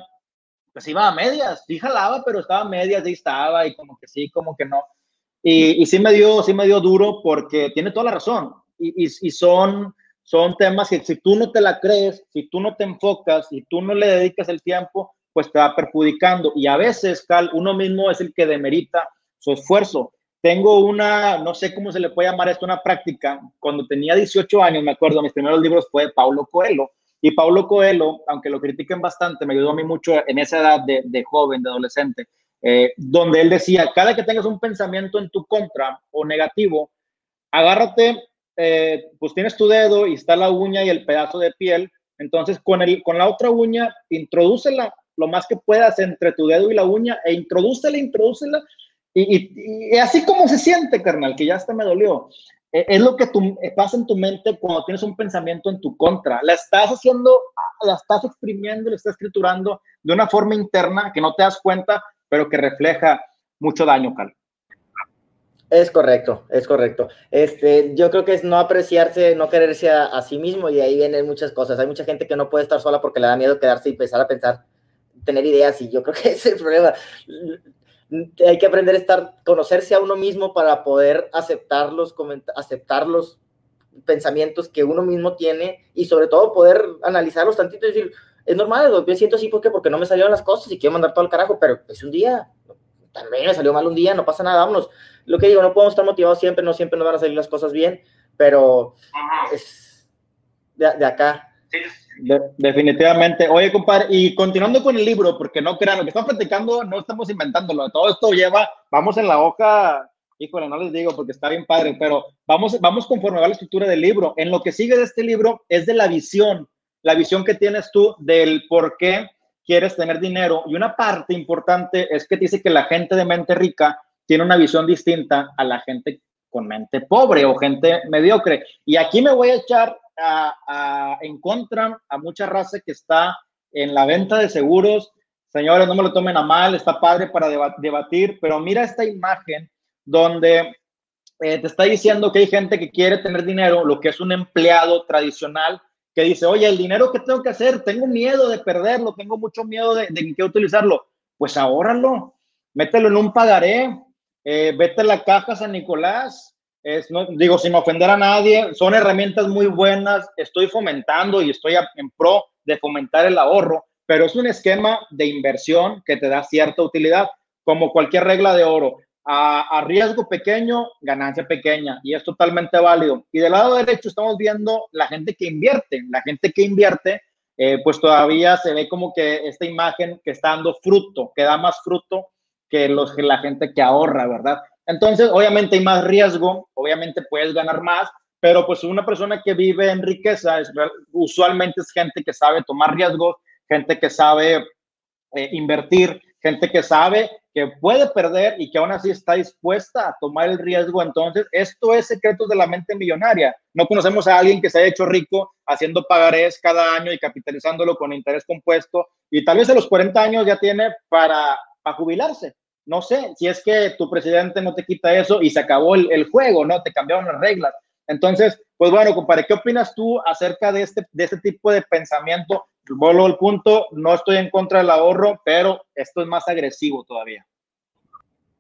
pues iba a medias, sí jalaba, pero estaba a medias, ahí estaba, y como que sí, como que no. Y, y sí, me dio, sí me dio duro porque tiene toda la razón. Y, y, y, son, son temas que si tú no te la crees, si tú no te enfocas, si tú no le dedicas el tiempo, pues te va perjudicando. Y a veces, Cal, uno mismo es el que demerita su esfuerzo. Tengo una, no sé cómo se le puede llamar esto, una práctica. Cuando tenía 18 años, me acuerdo, mis primeros libros fue de Paulo Coelho. Y Paulo Coelho, aunque lo critiquen bastante, me ayudó a mí mucho en esa edad de, de joven, de adolescente, eh, donde él decía, cada que tengas un pensamiento en tu contra o negativo, agárrate, eh, pues tienes tu dedo y está la uña y el pedazo de piel, entonces con, el, con la otra uña, introdúcela lo más que puedas entre tu dedo y la uña e introdúcela, introdúcela y, y, y, así como se siente, carnal, que ya hasta me dolió. Eh, es lo que tú, eh, pasa en tu mente cuando tienes un pensamiento en tu contra. La estás haciendo, la estás exprimiendo, la estás escriturando de una forma interna que no te das cuenta, pero que refleja mucho daño, Carl. Es correcto, es correcto. Este, yo creo que es no apreciarse, no quererse a, a, sí mismo y ahí vienen muchas cosas. Hay mucha gente que no puede estar sola porque le da miedo quedarse y empezar a pensar, tener ideas y yo creo que ese es el problema hay que aprender a estar, conocerse a uno mismo para poder aceptar los, aceptar los pensamientos que uno mismo tiene y sobre todo poder analizarlos tantito y decir, es normal, yo siento así, ¿por qué? Porque no me salieron las cosas y quiero mandar todo al carajo, pero es un día, también me salió mal un día, no pasa nada, vámonos. Lo que digo, no podemos estar motivados siempre, no siempre nos van a salir las cosas bien, pero es de, de acá. definitivamente. Oye, compadre, y continuando con el libro, porque no crean, lo que estamos platicando no estamos inventándolo, todo esto lleva, vamos en la hoja híjole, no les digo porque está bien padre, pero vamos, vamos conforme va la estructura del libro. En lo que sigue de este libro es de la visión, la visión que tienes tú del por qué quieres tener dinero. Y una parte importante es que dice que la gente de mente rica tiene una visión distinta a la gente con mente pobre o gente mediocre. Y aquí me voy a echar a, en contra a mucha raza que está en la venta de seguros. Señores, no me lo tomen a mal, está padre para debatir, pero mira esta imagen donde eh, te está diciendo que hay gente que quiere tener dinero, lo que es un empleado tradicional, que dice, oye, el dinero que tengo que hacer, tengo miedo de perderlo, tengo mucho miedo de, qué utilizarlo. Pues ahórralo, mételo en un pagaré, eh, vete a la caja San Nicolás. Es, no, digo, sin ofender a nadie, son herramientas muy buenas, estoy fomentando y estoy en pro de fomentar el ahorro, pero es un esquema de inversión que te da cierta utilidad, como cualquier regla de oro a, riesgo pequeño, ganancia pequeña, y es totalmente válido. Y del lado derecho estamos viendo la gente que invierte, la gente que invierte, eh, pues todavía se ve como que esta imagen que está dando fruto, que da más fruto que, los, que la gente que ahorra, ¿verdad? Entonces, obviamente hay más riesgo, obviamente puedes ganar más, pero pues una persona que vive en riqueza usualmente es gente que sabe tomar riesgos, gente que sabe eh, invertir, gente que sabe que puede perder y que aún así está dispuesta a tomar el riesgo. Entonces, esto es secretos de la mente millonaria. No conocemos a alguien que se haya hecho rico haciendo pagarés cada año y capitalizándolo con interés compuesto y tal vez a los 40 años ya tiene para, para jubilarse. No sé, si es que tu presidente no te quita eso y se acabó el, el juego, ¿no? Te cambiaron las reglas. Entonces, pues bueno, compadre, ¿qué opinas tú acerca de este, de este tipo de pensamiento Vuelvo al punto, no estoy en contra del ahorro, pero esto es más agresivo todavía.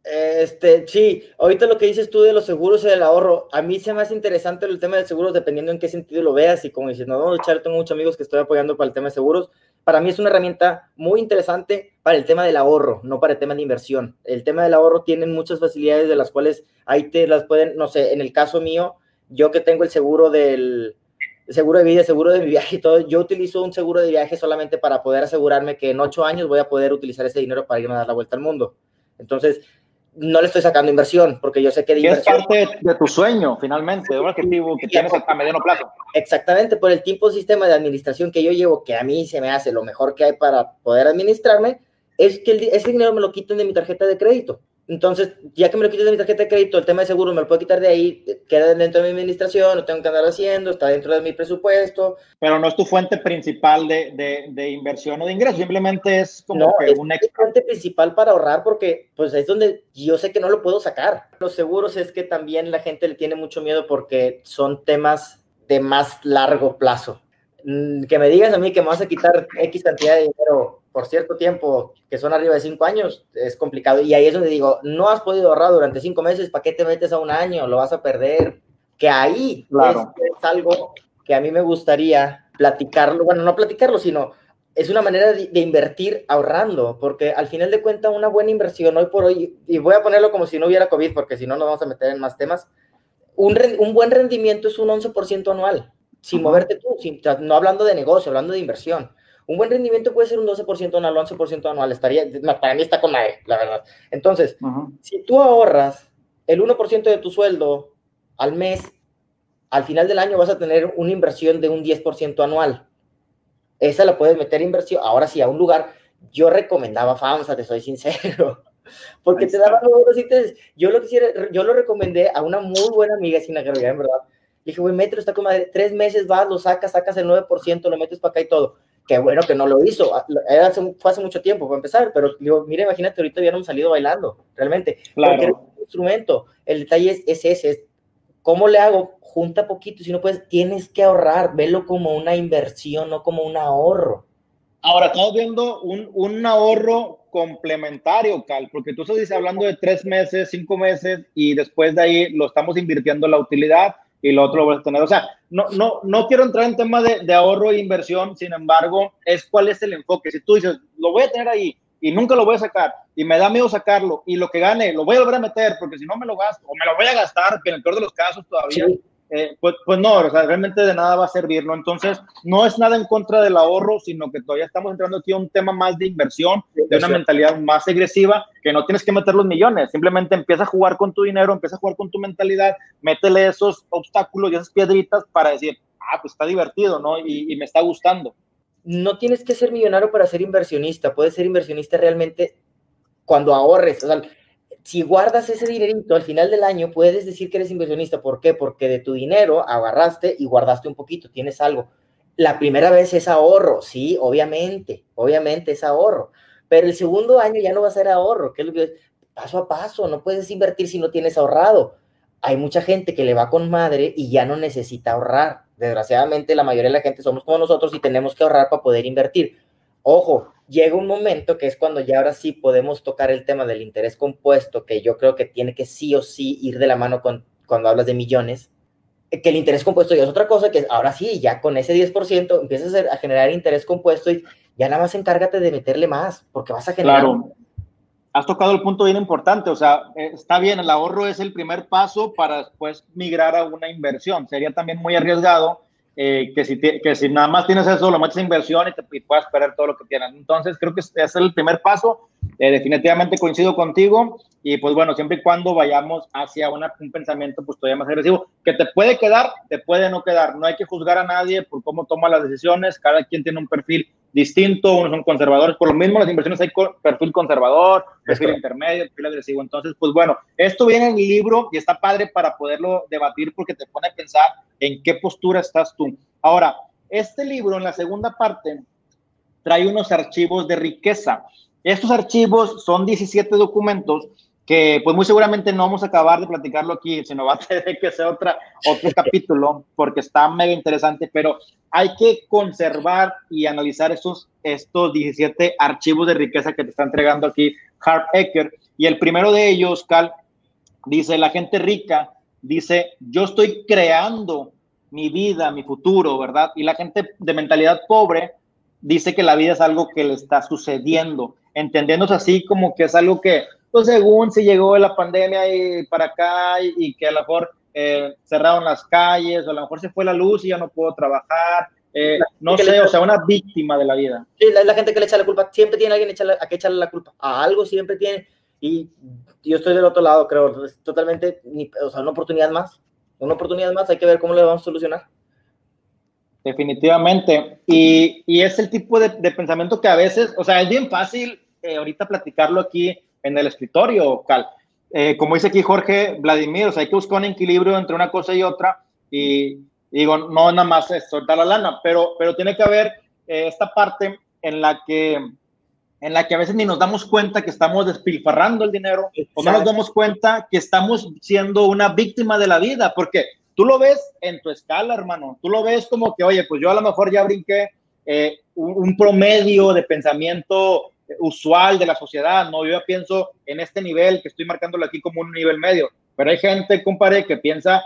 Este, sí, ahorita lo que dices tú de los seguros y del ahorro, a mí se me hace interesante el tema de seguros dependiendo en qué sentido lo veas y como dices, no, no, Char, tengo muchos amigos que estoy apoyando para el tema de seguros. Para mí es una herramienta muy interesante para el tema del ahorro, no para el tema de inversión. El tema del ahorro tiene muchas facilidades de las cuales ahí te las pueden, no sé, en el caso mío, yo que tengo el seguro del, seguro de vida, seguro de mi viaje y todo, yo utilizo un seguro de viaje solamente para poder asegurarme que en ocho años voy a poder utilizar ese dinero para irme a dar la vuelta al mundo. Entonces, no le estoy sacando inversión, porque yo sé que de inversión... Es parte de tu sueño, finalmente, de un objetivo que tienes a mediano plazo. Exactamente, por el tipo de sistema de administración que yo llevo, que a mí se me hace lo mejor que hay para poder administrarme, es que ese dinero me lo quiten de mi tarjeta de crédito. Entonces, ya que me lo quites de mi tarjeta de crédito, el tema de seguro me lo puedo quitar de ahí, queda dentro de mi administración, no tengo que andar haciendo, está dentro de mi presupuesto. Pero no es tu fuente principal de, de, de inversión o de ingreso, simplemente es como no, es una fuente principal para ahorrar porque pues es donde yo sé que no lo puedo sacar. Los seguros es que también la gente le tiene mucho miedo porque son temas de más largo plazo. Mm, que me digas a mí que me vas a quitar X cantidad de dinero por cierto tiempo, que son arriba de cinco años, es complicado. Y ahí es donde digo, no has podido ahorrar durante cinco meses, ¿para qué te metes a un año? Lo vas a perder. Que ahí es, algo que a mí me gustaría platicarlo, bueno, no platicarlo, sino es una manera de, invertir ahorrando, porque al final de cuentas una buena inversión hoy por hoy, y voy a ponerlo como si no hubiera COVID, porque si no nos vamos a meter en más temas, un, un buen rendimiento es un 11% anual, sin moverte tú, sin, no hablando de negocio, hablando de inversión. Un buen rendimiento puede ser un 12% anual, 11% anual, estaría, para mí está con la, la verdad. Entonces, si tú ahorras el 1% de tu sueldo al mes, al final del año vas a tener una inversión de un 10% anual. Esa la puedes meter inversión. Ahora sí, a un lugar, yo recomendaba FAMSA, te soy sincero, porque te daban los Yo lo quisiera, yo lo recomendé a una muy buena amiga sin agregar, en verdad. dije, güey, metro está como tres meses vas, lo sacas, sacas el 9%, lo metes para acá y todo qué bueno que no lo hizo. Ah, fue hace mucho tiempo para empezar, pero digo, mira, imagínate, ahorita hubiéramos salido bailando, realmente. Claro. instrumento, el detalle es, es ese, es cómo le hago, junta poquito, si no puedes, tienes que ahorrar, velo como una inversión, no como un ahorro. Ahora, estamos viendo un, un ahorro complementario, Cal, porque tú estás hablando de tres meses, cinco meses, y después de ahí lo estamos invirtiendo en la utilidad, y lo otro lo a tener. O sea, no, no, no quiero entrar en tema de, de, ahorro e inversión, sin embargo, es cuál es el enfoque. Si tú dices, lo voy a tener ahí, y nunca lo voy a sacar y me da miedo sacarlo y lo que gane lo voy a volver a meter porque si no me lo gasto o me lo voy a gastar, que en el peor de los casos todavía, eh, pues, pues no, o sea, realmente de nada va a servir, ¿no? Entonces, no es nada en contra del ahorro, sino que todavía estamos entrando aquí a un tema más de inversión, de una mentalidad más agresiva, que no tienes que meter los millones, simplemente empieza a jugar con tu dinero, empieza a jugar con tu mentalidad, métele esos obstáculos y esas piedritas para decir, ah, pues está divertido, ¿no? Y, y me está gustando. No tienes que ser millonario para ser inversionista, puedes ser inversionista realmente cuando ahorres, o sea, si guardas ese dinerito al final del año, puedes decir que eres inversionista. ¿Por qué? Porque de tu dinero agarraste y guardaste un poquito, tienes algo. La primera vez es ahorro, sí, obviamente, obviamente es ahorro. Pero el segundo año ya no va a ser ahorro, que es lo que paso a paso, no puedes invertir si no tienes ahorrado. Hay mucha gente que le va con madre y ya no necesita ahorrar. Desgraciadamente, la mayoría de la gente somos como nosotros y tenemos que ahorrar para poder invertir. Ojo, llega un momento que es cuando ya ahora sí podemos tocar el tema del interés compuesto, que yo creo que tiene que sí o sí ir de la mano con cuando hablas de millones, que el interés compuesto ya es otra cosa, que ahora sí, ya con ese 10% empiezas a, generar interés compuesto y ya nada más encárgate de meterle más, porque vas a generar... Claro. Has tocado el punto bien importante, o sea, eh, está bien, el ahorro es el primer paso para después migrar a una inversión. Sería también muy arriesgado eh, que, si que si nada más tienes eso, lo metes en inversión y, te, y puedas perder todo lo que tienes. Entonces, creo que es el primer paso. Eh, definitivamente coincido contigo y pues bueno, siempre y cuando vayamos hacia una, un pensamiento pues todavía más agresivo, que te puede quedar, te puede no quedar. No hay que juzgar a nadie por cómo toma las decisiones, cada quien tiene un perfil distinto, unos son conservadores, por lo mismo las inversiones hay perfil conservador, perfil intermedio, perfil agresivo. Entonces, pues bueno, esto viene en el libro y está padre para poderlo debatir porque te pone a pensar en qué postura estás tú. Ahora, este libro en la segunda parte trae unos archivos de riqueza. Estos archivos son 17 documentos que pues muy seguramente no vamos a acabar de platicarlo aquí, sino va a tener que ser otra, otro capítulo porque está mega interesante, pero hay que conservar y analizar estos, estos 17 archivos de riqueza que te está entregando aquí Harp Ecker. Y el primero de ellos, Cal, dice, la gente rica, dice, yo estoy creando mi vida, mi futuro, ¿verdad? Y la gente de mentalidad pobre dice que la vida es algo que le está sucediendo, entendiéndose así como que es algo que pues según si llegó la pandemia y para acá y, que a lo mejor eh, cerraron las calles o a lo mejor se fue la luz y ya no puedo trabajar. Eh, no sé, o sea, una víctima de la vida. Sí, la, la, gente que le echa la culpa, siempre tiene alguien a que echarle la culpa, a algo siempre tiene, y yo estoy del otro lado, creo, es totalmente, o sea, una oportunidad más, una oportunidad más, hay que ver cómo le vamos a solucionar. Definitivamente, y, y es el tipo de, de, pensamiento que a veces, o sea, es bien fácil eh, ahorita platicarlo aquí, en el escritorio, Cal. Eh, como dice aquí Jorge Vladimir, o sea, hay que buscar un equilibrio entre una cosa y otra y digo, no nada más es soltar la lana, pero, pero tiene que haber eh, esta parte en la que en la que a veces ni nos damos cuenta que estamos despilfarrando el dinero o no nos damos cuenta que estamos siendo una víctima de la vida, porque tú lo ves en tu escala, hermano, tú lo ves como que, oye, pues yo a lo mejor ya brinqué eh, un, un, promedio de pensamiento usual de la sociedad, ¿no? Yo ya pienso en este nivel que estoy marcándolo aquí como un nivel medio, pero hay gente, compadre, que piensa,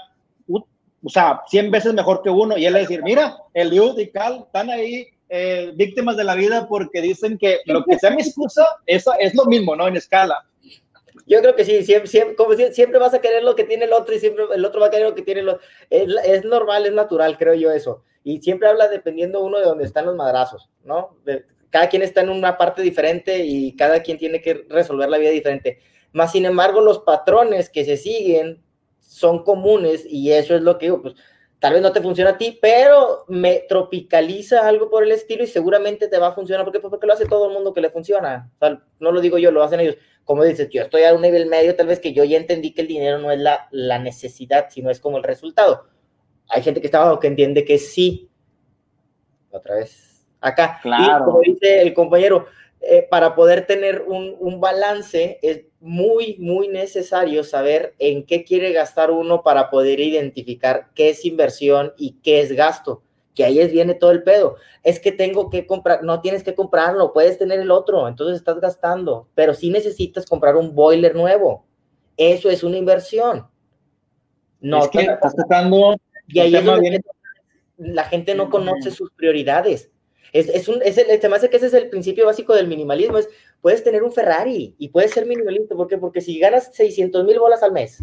o sea, 100 veces mejor que uno, y él le decir, mira, Eliud y Cal están ahí eh, víctimas de la vida porque dicen que lo que sea mi excusa, eso es lo mismo, ¿no? En escala. Yo creo que sí, siempre, siempre, como siempre vas a querer lo que tiene el otro y siempre el otro va a querer lo que tiene el otro. Es, normal, es natural, creo yo eso. Y siempre habla dependiendo uno de dónde están los madrazos, ¿no? Cada quien está en una parte diferente y cada quien tiene que resolver la vida diferente. Más sin embargo, los patrones que se siguen son comunes y eso es lo que digo, pues tal vez no te funciona a ti, pero me tropicaliza algo por el estilo y seguramente te va a funcionar porque, pues, porque lo hace todo el mundo que le funciona. O sea, no lo digo yo, lo hacen ellos. Como dices, yo estoy a un nivel medio, tal vez que yo ya entendí que el dinero no es la, la necesidad, sino es como el resultado. Hay gente que está abajo que entiende que sí. Otra vez acá. Claro. Y como dice el compañero, eh, para poder tener un, un, balance es muy, muy necesario saber en qué quiere gastar uno para poder identificar qué es inversión y qué es gasto. Que ahí es viene todo el pedo. Es que tengo que comprar, no tienes que comprarlo, puedes tener el otro, entonces estás gastando, pero sí necesitas comprar un boiler nuevo. Eso es una inversión. No, es que estás tocando. Y ahí es donde la gente no conoce sus prioridades es, es un, es el, te me hace que ese es el principio básico del minimalismo, es puedes tener un Ferrari y puedes ser minimalista. ¿Por qué? Porque si ganas 600 mil bolas al mes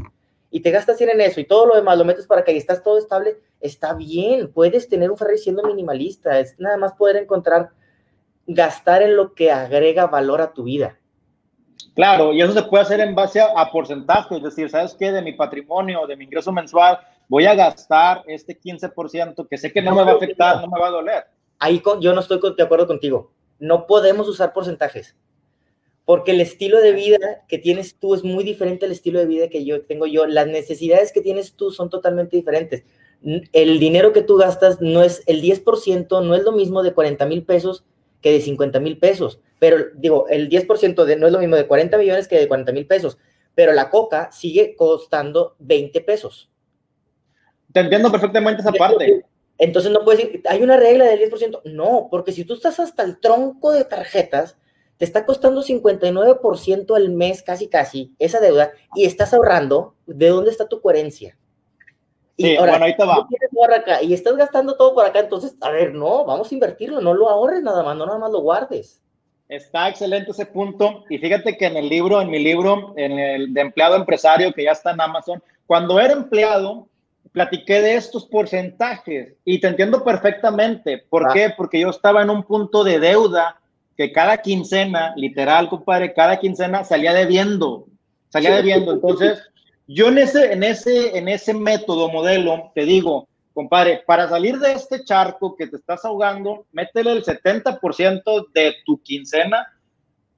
y te gastas 100 en eso y todo lo demás lo metes para que ahí estás todo estable, está bien. Puedes tener un Ferrari siendo minimalista. Es nada más poder encontrar, gastar en lo que agrega valor a tu vida. Claro, y eso se puede hacer en base a, a porcentaje, es decir, ¿sabes qué? De mi patrimonio, de mi ingreso mensual, voy a gastar este 15% que sé que no, me va a afectar, no me va a doler. Ahí yo no estoy de acuerdo contigo. No podemos usar porcentajes, porque el estilo de vida que tienes tú es muy diferente al estilo de vida que yo tengo yo. Las necesidades que tienes tú son totalmente diferentes. El dinero que tú gastas no es el 10%, no es lo mismo de 40 mil pesos que de 50 mil pesos. Pero digo, el 10% de, no es lo mismo de 40 millones que de 40 mil pesos. Pero la coca sigue costando 20 pesos. Te entiendo perfectamente esa parte. Entonces no puedes decir, hay una regla del 10%. No, porque si tú estás hasta el tronco de tarjetas, te está costando 59% al mes, casi casi, esa deuda, y estás ahorrando, ¿de dónde está tu coherencia? Y ahora, bueno, ahí te va. Acá, y estás gastando todo por acá, entonces, a ver, no, vamos a invertirlo, no lo ahorres nada más, no nada más lo guardes. Está excelente ese punto. Y fíjate que en el libro, en mi libro, en el de empleado empresario, que ya está en Amazon, cuando era empleado, platiqué de estos porcentajes y te entiendo perfectamente. ¿Por ah. qué? Porque yo estaba en un punto de deuda que cada quincena, literal, compadre, cada quincena salía debiendo, salía debiendo. Entonces, yo en ese, en ese, en ese método, modelo, te digo, compadre, para salir de este charco que te estás ahogando, métele el 70% de tu quincena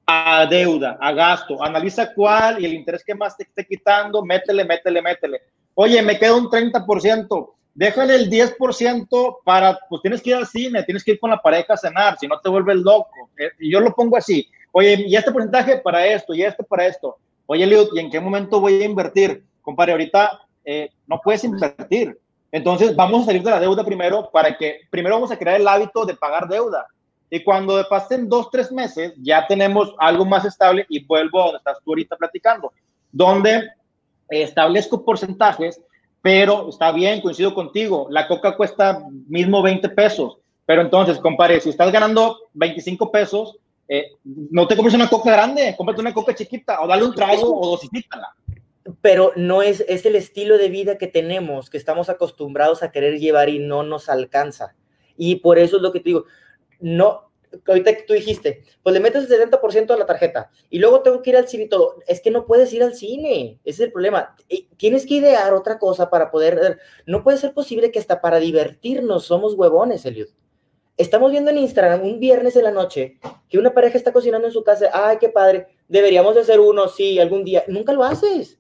a deuda, a gasto, analiza cuál y el interés que más te esté quitando, métele, métele, métele. Oye, me queda un 30%, déjale el 10% para, pues tienes que ir al cine, tienes que ir con la pareja a cenar, si no te vuelves loco. Eh, y yo lo pongo así, oye, y este porcentaje para esto, y este para esto. Oye, Leo, ¿y en qué momento voy a invertir? Compadre, ahorita eh, no puedes invertir. Entonces, vamos a salir de la deuda primero para que, primero vamos a crear el hábito de pagar deuda. Y cuando pasen dos, tres meses, ya tenemos algo más estable y vuelvo a donde estás tú ahorita platicando, donde establezco porcentajes, pero está bien, coincido contigo, la coca cuesta mismo 20 pesos, pero entonces, compare, si estás ganando 25 pesos, eh, no te compres una coca grande, cómprate una coca chiquita o dale un trago o dosifícala. Pero no es, es el estilo de vida que tenemos, que estamos acostumbrados a querer llevar y no nos alcanza. Y por eso es lo que te digo, no, ahorita que tú dijiste, pues le metes el 70% a la tarjeta y luego tengo que ir al cine y todo. Es que no puedes ir al cine, ese es el problema. Tienes que idear otra cosa para poder. No puede ser posible que hasta para divertirnos somos huevones, Eliud. Estamos viendo en Instagram un viernes en la noche que una pareja está cocinando en su casa. Ay, qué padre. Deberíamos de hacer uno, sí, algún día. Nunca lo haces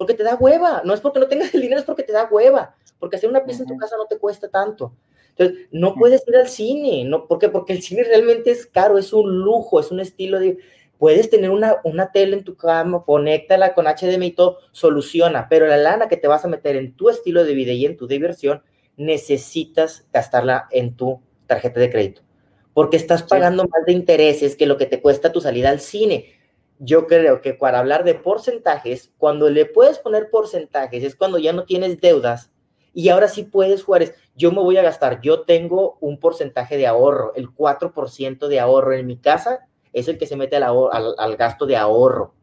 porque te da hueva. No es porque no tengas el dinero, es porque te da hueva. Porque hacer una pieza en tu casa no te cuesta tanto. Entonces, no puedes ir al cine, ¿no? ¿Por qué? Porque el cine realmente es caro, es un lujo, es un estilo de... Puedes tener una, una tele en tu cama, conéctala con HDMI y todo, soluciona, pero la lana que te vas a meter en tu estilo de vida y en tu diversión, necesitas gastarla en tu tarjeta de crédito, porque estás pagando más de intereses que lo que te cuesta tu salida al cine. Yo creo que para hablar de porcentajes, cuando le puedes poner porcentajes, es cuando ya no tienes deudas y ahora sí puedes jugar. yo me voy a gastar, yo tengo un porcentaje de ahorro, el 4% de ahorro en mi casa es el que se mete al, gasto de ahorro.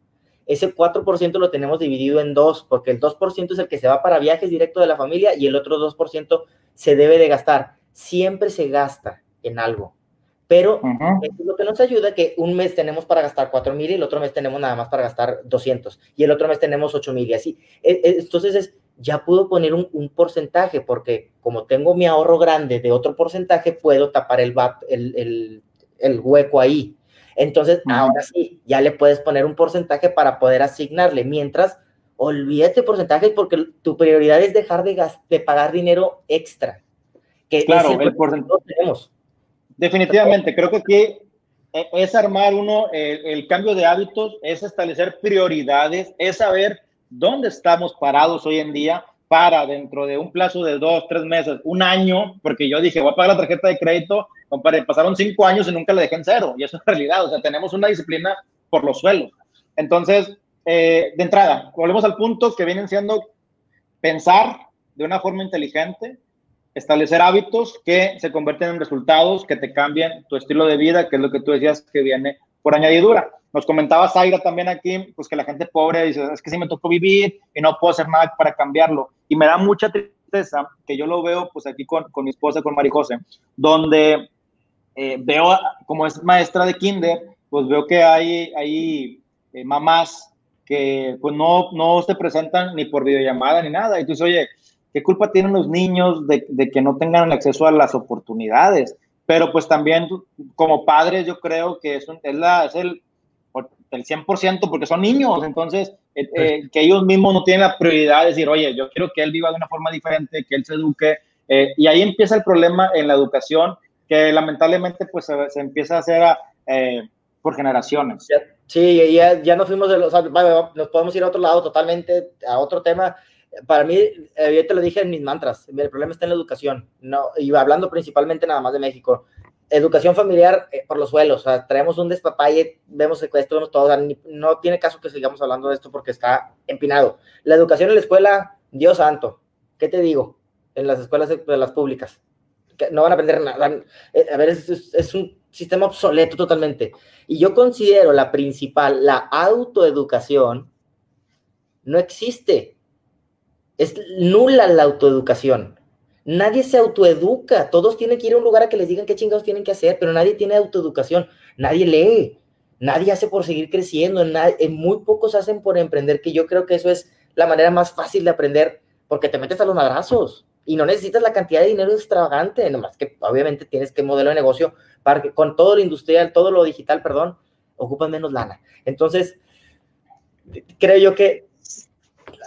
Ese 4% lo tenemos dividido en dos, porque el 2% es el que se va para viajes directo de la familia y el otro 2% se debe de gastar. Siempre se gasta en algo. Pero eso es lo que nos ayuda, que un mes tenemos para gastar 4 mil y el otro mes tenemos nada más para gastar 200 y el otro mes tenemos 8 mil y así. E, e, entonces es, ya puedo poner un, porcentaje porque como tengo mi ahorro grande de otro porcentaje, puedo tapar el, el, el, hueco ahí. Entonces, ahora sí, ya le puedes poner un porcentaje para poder asignarle. Mientras, olvídate porcentajes porque tu prioridad es dejar de, de pagar dinero extra. Que claro, el porcentaje. Tenemos. Definitivamente, creo que aquí e, es armar uno el, el cambio de hábitos, es establecer prioridades, es saber dónde estamos parados hoy en día para dentro de un plazo de dos, tres meses, un año, porque yo dije, voy a pagar la tarjeta de crédito, compadre, pasaron cinco años y nunca le dejé en cero, y eso es realidad, o sea, tenemos una disciplina por los suelos. Entonces, eh, de entrada, volvemos al punto que vienen siendo pensar de una forma inteligente, establecer hábitos que se convierten en resultados, que te cambien tu estilo de vida, que es lo que tú decías que viene por añadidura. Nos comentaba Zaira también aquí, pues que la gente pobre dice, es que sí me tocó vivir y no puedo hacer nada para cambiarlo. Y me da mucha tristeza que yo lo veo pues aquí con, con mi esposa, con Marijose, donde eh, veo, como es maestra de kinder, pues veo que hay, hay eh, mamás que pues no, no se presentan ni por videollamada ni nada. Y tú dices, oye, ¿qué culpa tienen los niños de, de que no tengan acceso a las oportunidades? Pero pues también como padres yo creo que es, es, la, es el, el 100% porque son niños, entonces eh, eh, que ellos mismos no tienen la prioridad de decir, oye, yo quiero que él viva de una forma diferente, que él se eduque. Eh, y ahí empieza el problema en la educación, que lamentablemente pues se, se empieza a hacer a, por generaciones. Sí, ya, ya nos fuimos de los, nos podemos ir a otro lado totalmente, a otro tema. Para mí, eh, yo te lo dije en mis mantras, el problema está en la educación, no, y hablando principalmente nada más de México. Educación familiar eh, por los suelos, o sea, traemos un despapalle, vemos secuestros, vemos todo, no tiene caso que sigamos hablando de esto porque está empinado. La educación en la escuela, Dios santo, ¿qué te digo? En las escuelas de las públicas, no van a aprender nada. Eh, a ver, es, es, un sistema obsoleto totalmente. Y yo considero la principal, la autoeducación, no existe. Es nula la autoeducación. Nadie se autoeduca. Todos tienen que ir a un lugar a que les digan qué chingados tienen que hacer, pero nadie tiene autoeducación. Nadie lee. Nadie hace por seguir creciendo. En muy pocos hacen por emprender, que yo creo que eso es la manera más fácil de aprender, porque te metes a los madrazos y no necesitas la cantidad de dinero extravagante, nomás que obviamente tienes que modelo de negocio para que con todo lo industrial, todo lo digital, perdón, ocupan menos lana. Entonces, creo yo que...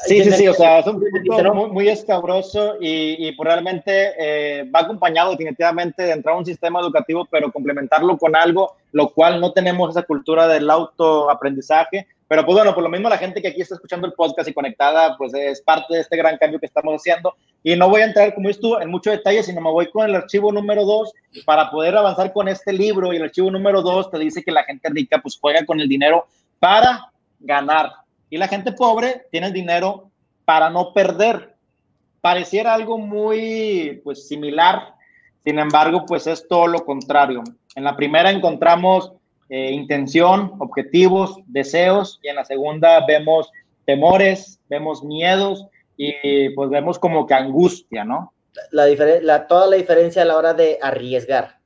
Sí, sí, sí, o sea, es un punto muy, muy escabroso y, y pues realmente eh, va acompañado definitivamente de entrar a un sistema educativo, pero complementarlo con algo, lo cual no tenemos esa cultura del autoaprendizaje, pero pues bueno, por lo mismo la gente que aquí está escuchando el podcast y conectada, pues es parte de este gran cambio que estamos haciendo. Y no voy a entrar, como dices tú, en mucho detalle, sino me voy con el archivo número dos para poder avanzar con este libro. Y el archivo número dos te dice que la gente rica pues juega con el dinero para ganar. Y la gente pobre tiene el dinero para no perder. Pareciera algo muy pues similar, sin embargo, pues es todo lo contrario. En la primera encontramos eh, intención, objetivos, deseos, y en la segunda vemos temores, vemos miedos y pues vemos como que angustia, ¿no? La, la toda la diferencia a la hora de arriesgar,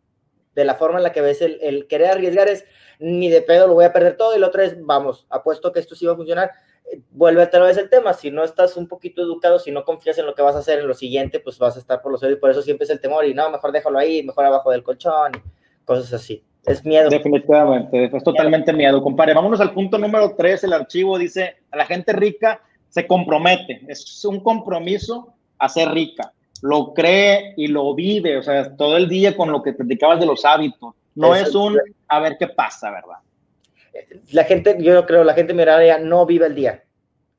de la forma en la que ves el, el, querer arriesgar es ni de pedo lo voy a perder todo y lo otro es vamos, apuesto que esto sí va a funcionar. Eh, vuelve otra vez el tema, si no estás un poquito educado, si no confías en lo que vas a hacer en lo siguiente, pues vas a estar por los oídos y por eso siempre es el temor y no, mejor déjalo ahí, mejor abajo del colchón, cosas así. Es miedo. Definitivamente, es totalmente miedo. Compadre, vámonos al punto número tres. El archivo dice, a la gente rica se compromete. Es un compromiso a ser rica. Lo cree y lo vive, o sea, todo el día con lo que platicabas de los hábitos. No es, un a ver qué pasa, ¿verdad? La gente, yo creo, la gente miraria no vive el día.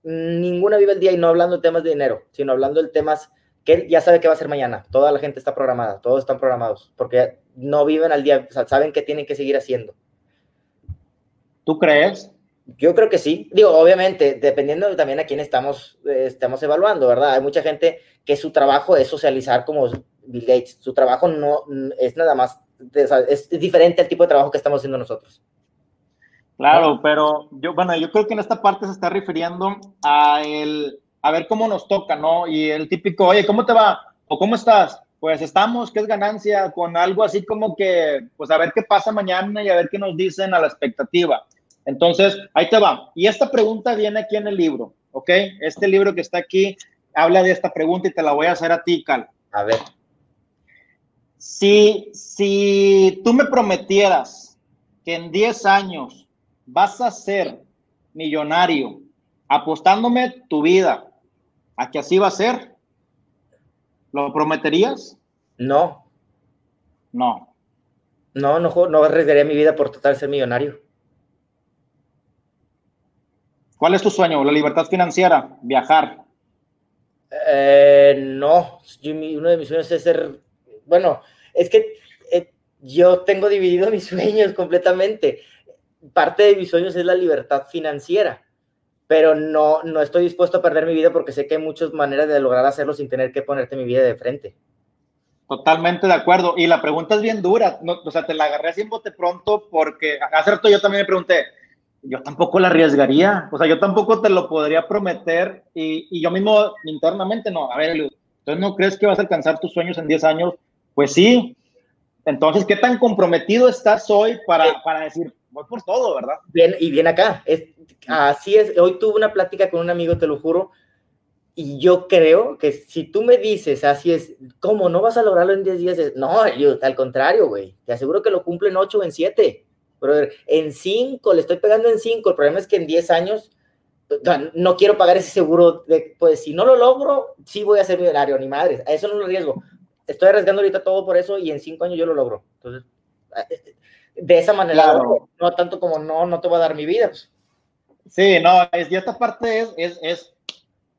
Ninguna vive el día y no hablando de temas de dinero, sino hablando de temas que ya sabe qué va a ser mañana. Toda la gente está programada, todos están programados, porque no viven al día, o sea, saben qué tienen que seguir haciendo. ¿Tú crees? Yo creo que sí. Digo, obviamente, dependiendo también a quién estamos, eh, estamos evaluando, ¿verdad? Hay mucha gente que su trabajo es socializar como Bill Gates. Su trabajo no es nada más, es, diferente al tipo de trabajo que estamos haciendo nosotros. Claro, pero yo, bueno, yo creo que en esta parte se está refiriendo a el a ver cómo nos toca, ¿no? Y el típico, oye, ¿cómo te va? ¿O cómo estás? Pues estamos, ¿qué es ganancia? Con algo así como que, pues a ver qué pasa mañana y a ver qué nos dicen a la expectativa. Entonces, ahí te va. Y esta pregunta viene aquí en el libro, ¿ok? Este libro que está aquí habla de esta pregunta y te la voy a hacer a ti, Cal. A ver. Si, si tú me prometieras que en 10 años vas a ser millonario apostándome tu vida, a que así va a ser? ¿Lo prometerías? No. No. No, no, no arriesgaría mi vida por tratar de ser millonario. ¿Cuál es tu sueño? ¿La libertad financiera? ¿Viajar? Eh, no, yo, uno de mis sueños es ser, bueno, es que eh, yo tengo dividido mis sueños completamente. Parte de mis sueños es la libertad financiera pero no, no estoy dispuesto a perder mi vida porque sé que hay muchas maneras de lograr hacerlo sin tener que ponerte mi vida de frente. Totalmente de acuerdo. Y la pregunta es bien dura. No, o sea, te la agarré así en bote pronto porque hace rato yo también me pregunté, yo tampoco la arriesgaría, o sea, yo tampoco te lo podría prometer y, y yo mismo internamente, no, a ver, entonces no crees que vas a alcanzar tus sueños en 10 años? Pues sí. Entonces, ¿qué tan comprometido estás hoy para, para decir, voy por todo, verdad? Bien, y bien acá, es, así es, hoy tuve una plática con un amigo, te lo juro, y yo creo que si tú me dices, así es, ¿cómo no vas a lograrlo en 10 días? No, yo, al contrario, güey, te aseguro que lo cumple en 8 o en 7 en 5, le estoy pegando en 5, el problema es que en 10 años no quiero pagar ese seguro, de, pues si no lo logro, sí voy a ser millonario, ni madre, a eso no lo arriesgo. Estoy arriesgando ahorita todo por eso y en 5 años yo lo logro. Entonces, de esa manera, no, tanto como no, no te voy a dar mi vida. Pues. Sí, no, es, y esta parte es, es, es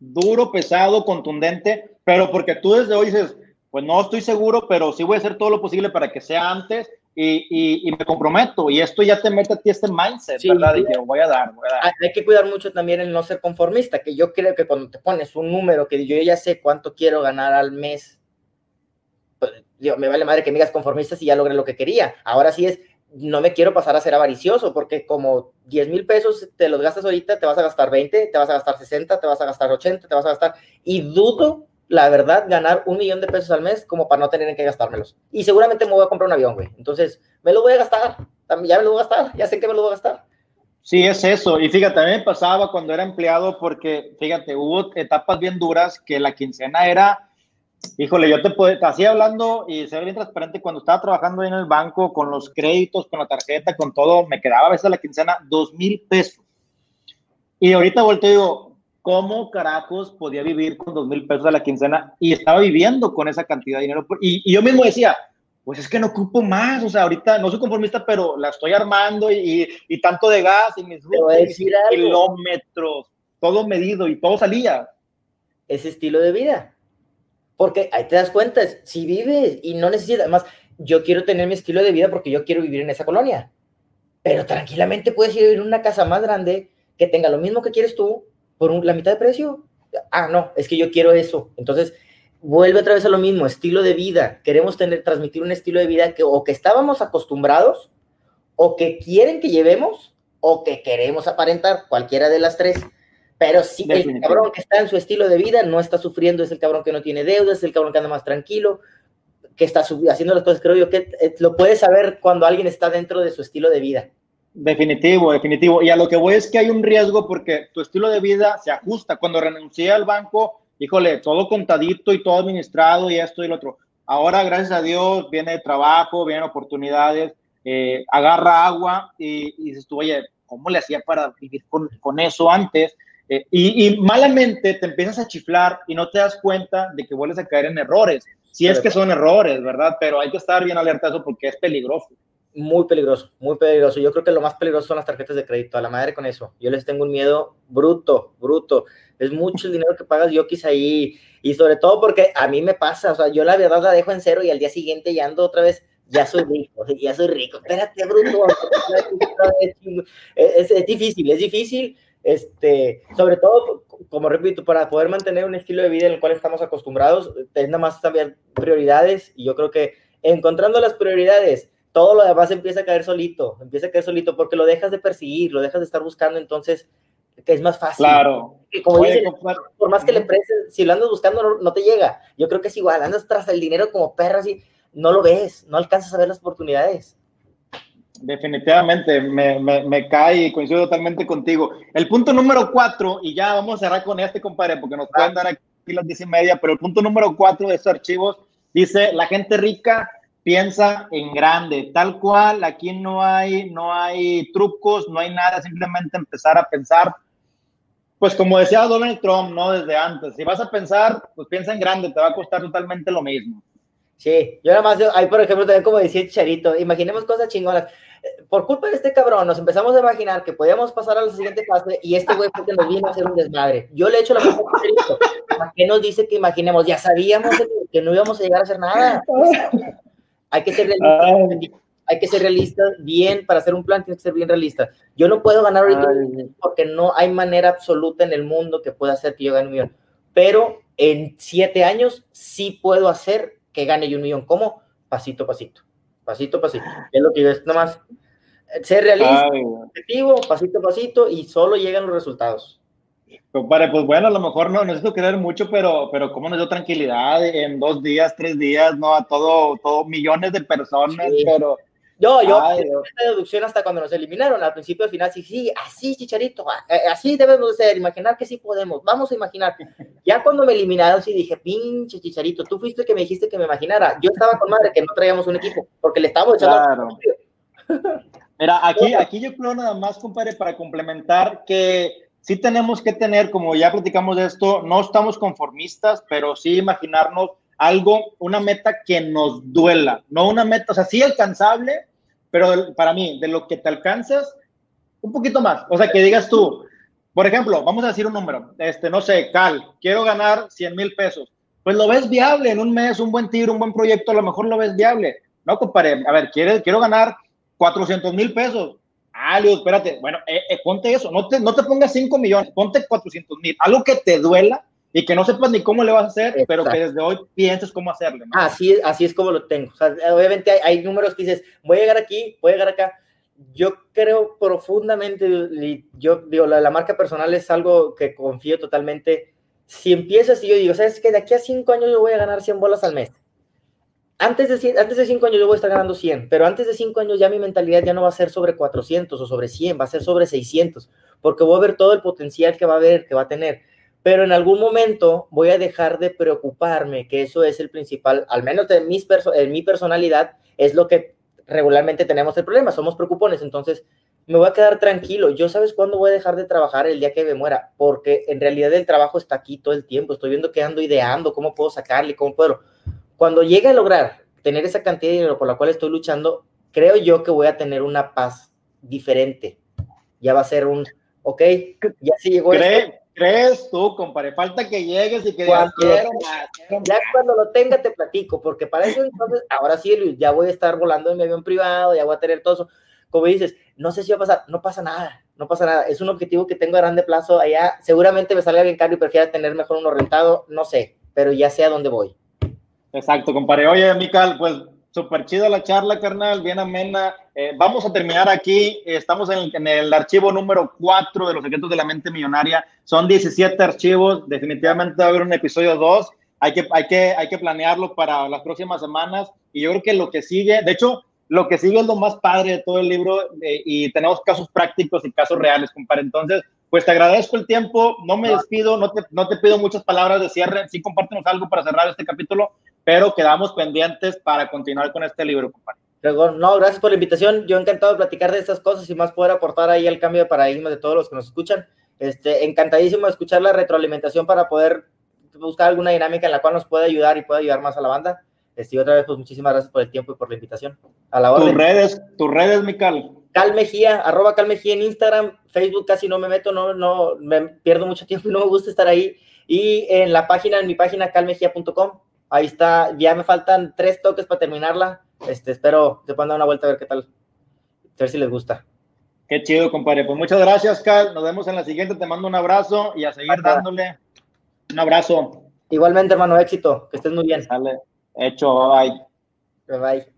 duro, pesado, contundente, pero porque tú desde hoy dices, pues no estoy seguro, pero sí voy a hacer todo lo posible para que sea antes y, me comprometo. Y esto ya te mete a ti este mindset, ¿verdad? De que voy a dar, voy a dar. Hay que cuidar mucho también el no ser conformista, que yo creo que cuando te pones un número que yo ya sé cuánto quiero ganar al mes, pues, me vale madre que me digas conformista si ya logré lo que quería. Ahora sí es, no me quiero pasar a ser avaricioso, porque como 10 mil pesos te los gastas ahorita, te vas a gastar 20, te vas a gastar 60, te vas a gastar 80, te vas a gastar, y dudo la verdad, ganar un millón de pesos al mes como para no tener que gastármelos. Y seguramente me voy a comprar un avión, güey. Entonces, me lo voy a gastar. Ya me lo voy a gastar. Ya sé que me lo voy a gastar. Sí, es eso. Y fíjate, a mí me pasaba cuando era empleado porque, fíjate, hubo etapas bien duras que la quincena era, híjole, yo te puedo, así hablando y ser bien transparente, cuando estaba trabajando en el banco con los créditos, con la tarjeta, con todo, me quedaba a veces la quincena dos mil pesos. Y ahorita vuelto y digo, ¿cómo carajos podía vivir con dos mil pesos a la quincena? Y estaba viviendo con esa cantidad de dinero. Y, yo mismo decía, pues es que no ocupo más, o sea, ahorita no soy conformista, pero la estoy armando y, y tanto de gas y mis kilómetros, todo medido y todo salía. Ese estilo de vida. Porque ahí te das cuenta, si vives y no necesitas, además, yo quiero tener mi estilo de vida porque yo quiero vivir en esa colonia, pero tranquilamente puedes ir a vivir en una casa más grande que tenga lo mismo que quieres tú, por la mitad de precio. Ah, no, es que yo quiero eso. Entonces, vuelve otra vez a lo mismo, estilo de vida. Queremos tener, transmitir un estilo de vida que o que estábamos acostumbrados, o que quieren que llevemos, o que queremos aparentar, cualquiera de las tres. Pero si el cabrón que está en su estilo de vida no está sufriendo, es el cabrón que no tiene deudas, es el cabrón que anda más tranquilo, que está haciendo las cosas, creo yo que eh, lo puedes saber cuando alguien está dentro de su estilo de vida. Definitivo, definitivo. Y a lo que voy es que hay un riesgo porque tu estilo de vida se ajusta. Cuando renuncié al banco, híjole, todo contadito y todo administrado y esto y lo otro. Ahora, gracias a Dios, viene trabajo, vienen oportunidades, eh, agarra agua y, y, dices tú, oye, ¿cómo le hacía para vivir con, con eso antes? Eh, y, y, malamente te empiezas a chiflar y no te das cuenta de que vuelves a caer en errores. Si es que son errores, ¿verdad? Pero hay que estar bien alerta a eso porque es peligroso muy peligroso, muy peligroso. Yo creo que lo más peligroso son las tarjetas de crédito, a la madre con eso. Yo les tengo un miedo bruto, bruto. Es mucho el dinero que pagas yo quizá ahí. Y sobre todo porque a mí me pasa, o sea, yo la verdad la dejo en cero y al día siguiente ya ando otra vez, ya soy rico, ya soy rico. Espérate, bruto. es, es difícil, es difícil. Este, sobre todo, como repito, para poder mantener un estilo de vida en el cual estamos acostumbrados, es nada más prioridades y yo creo que encontrando las prioridades, todo lo demás empieza a caer solito, empieza a caer solito porque lo dejas de perseguir, lo dejas de estar buscando, entonces es más fácil. Claro. Y como dicen, por más que le prestes, si lo andas buscando no, te llega. Yo creo que es igual, andas tras el dinero como perra así, no lo ves, no alcanzas a ver las oportunidades. Definitivamente, me, me, cae y coincido totalmente contigo. El punto número cuatro, y ya vamos a cerrar con este, compadre, porque nos pueden dar aquí las diez y media, pero el punto número cuatro de estos archivos dice, la gente rica piensa en grande, tal cual, aquí no hay, no hay trucos, no hay nada, simplemente empezar a pensar, pues como decía Donald Trump, ¿no? Desde antes, si vas a pensar, pues piensa en grande, te va a costar totalmente lo mismo. Sí, yo nada más, ahí por ejemplo, también como decía Charito, imaginemos cosas chingonas. Por culpa de este cabrón, nos empezamos a imaginar que podíamos pasar a la siguiente fase y este güey fue que nos vino a hacer un desmadre. Yo le he hecho la culpa a Charito. ¿Para qué nos dice que imaginemos? Ya sabíamos que no íbamos a llegar a hacer nada. Hay que ser realista. Hay que ser realista bien, para hacer un plan tiene que ser bien realista. Yo no puedo ganar ahorita porque no hay manera absoluta en el mundo que pueda hacer que yo gane un millón. Pero en siete años sí puedo hacer que gane yo un millón. ¿Cómo? Pasito, pasito. Pasito, pasito. Es lo que yo es nomás. Ser realista, objetivo, pasito a pasito y solo llegan los resultados. Compadre, pues bueno, a lo mejor no necesito creer mucho, pero, pero cómo nos dio tranquilidad en dos días, tres días, ¿no? A todo, todo millones de personas, pero... Yo, yo, esta deducción hasta cuando nos eliminaron, al principio al final, sí, sí, así, Chicharito, eh, así debemos ser, imaginar que sí podemos, vamos a imaginar. Ya cuando me eliminaron, sí dije, pinche Chicharito, tú fuiste el que me dijiste que me imaginara. Yo estaba con madre que no traíamos un equipo, porque le estábamos echando... Claro. Mira, aquí, aquí yo creo nada más, compadre, para complementar que sí tenemos que tener, como ya platicamos de esto, no estamos conformistas, pero sí imaginarnos algo, una meta que nos duela, no una meta, o sea, sí alcanzable, pero para mí, de lo que te alcanzas, un poquito más. O sea, que digas tú, por ejemplo, vamos a decir un número, este, no sé, Cal, quiero ganar 100 mil pesos. Pues lo ves viable en un mes, un buen tiro, un buen proyecto, a lo mejor lo ves viable. No, compadre, a ver, quiero, quiero ganar 400 mil pesos. Ah, Leo, espérate, bueno, eh, eh, ponte eso, no te, no te pongas 5 millones, ponte 400 mil, algo que te duela y que no sepas ni cómo le vas a hacer, pero que desde hoy pienses cómo hacerle. Así, así es como lo tengo. O sea, obviamente hay, números que dices, voy a llegar aquí, voy a llegar acá. Yo creo profundamente, yo digo, la, la marca personal es algo que confío totalmente. Si empiezas y yo digo, ¿sabes que De aquí a 5 años yo voy a ganar 100 bolas al mes antes de, antes de cinco años yo voy a estar ganando 100, pero antes de cinco años ya mi mentalidad ya no va a ser sobre 400 o sobre 100, va a ser sobre 600, porque voy a ver todo el potencial que va a haber, que va a tener. Pero en algún momento voy a dejar de preocuparme, que eso es el principal, al menos de mis en mi personalidad, es lo que regularmente tenemos el problema, somos preocupones, entonces me voy a quedar tranquilo. Yo sabes cuándo voy a dejar de trabajar el día que me muera, porque en realidad el trabajo está aquí todo el tiempo, estoy viendo que ando ideando, cómo puedo sacarle, cómo puedo cuando llegue a lograr tener esa cantidad de dinero por la cual estoy luchando, creo yo que voy a tener una paz diferente. Ya va a ser un, ok, ya se llegó. ¿Crees tú, compadre? Falta que llegues y que cuando, Ya cuando lo tenga te platico, porque para eso entonces, ahora sí, Luis, ya voy a estar volando en mi avión privado, ya voy a tener todo eso. Como dices, no sé si va a pasar, no pasa nada, no pasa nada. Es un objetivo que tengo a grande plazo allá. Seguramente me salga bien caro y prefiera tener mejor uno rentado, no sé, pero ya sé a dónde voy. Exacto, compadre. Oye, Mical, pues súper chida la charla, carnal, bien amena. Eh, vamos a terminar aquí. Estamos en el, archivo número 4 de los secretos de la mente millonaria. Son 17 archivos. Definitivamente va a haber un episodio 2. Hay que, hay, que, hay que planearlo para las próximas semanas. Y yo creo que lo que sigue, de hecho, lo que sigue es lo más padre de todo el libro eh, y tenemos casos prácticos y casos reales, compadre. Entonces, pues te agradezco el tiempo, no me despido, no te, no te pido muchas palabras de cierre, sí compártenos algo para cerrar este capítulo, pero quedamos pendientes para continuar con este libro, compadre. No, gracias por la invitación. Yo encantado de platicar de estas cosas y más poder aportar ahí el cambio de paradigma de todos los que nos escuchan. Este, encantadísimo de escuchar la retroalimentación para poder buscar alguna dinámica en la cual nos pueda ayudar y pueda ayudar más a la banda. Este, y otra vez, pues muchísimas gracias por el tiempo y por la invitación. A la orden. Tus redes, tus redes, Mical. Cal Mejía, arroba Cal Mejía en Instagram, Facebook casi no me meto, no, no, me pierdo mucho tiempo y no me gusta estar ahí. Y en la página, en mi página, calmejía.com, Ahí está, ya me faltan tres toques para terminarla. Este, espero se puedan dar una vuelta a ver qué tal. A ver si les gusta. Qué chido, compadre. Pues muchas gracias, Cal. Nos vemos en la siguiente. Te mando un abrazo y a seguir dándole un abrazo. Igualmente, hermano, éxito. Que estés muy bien. Dale. Hecho, bye bye. Bye bye.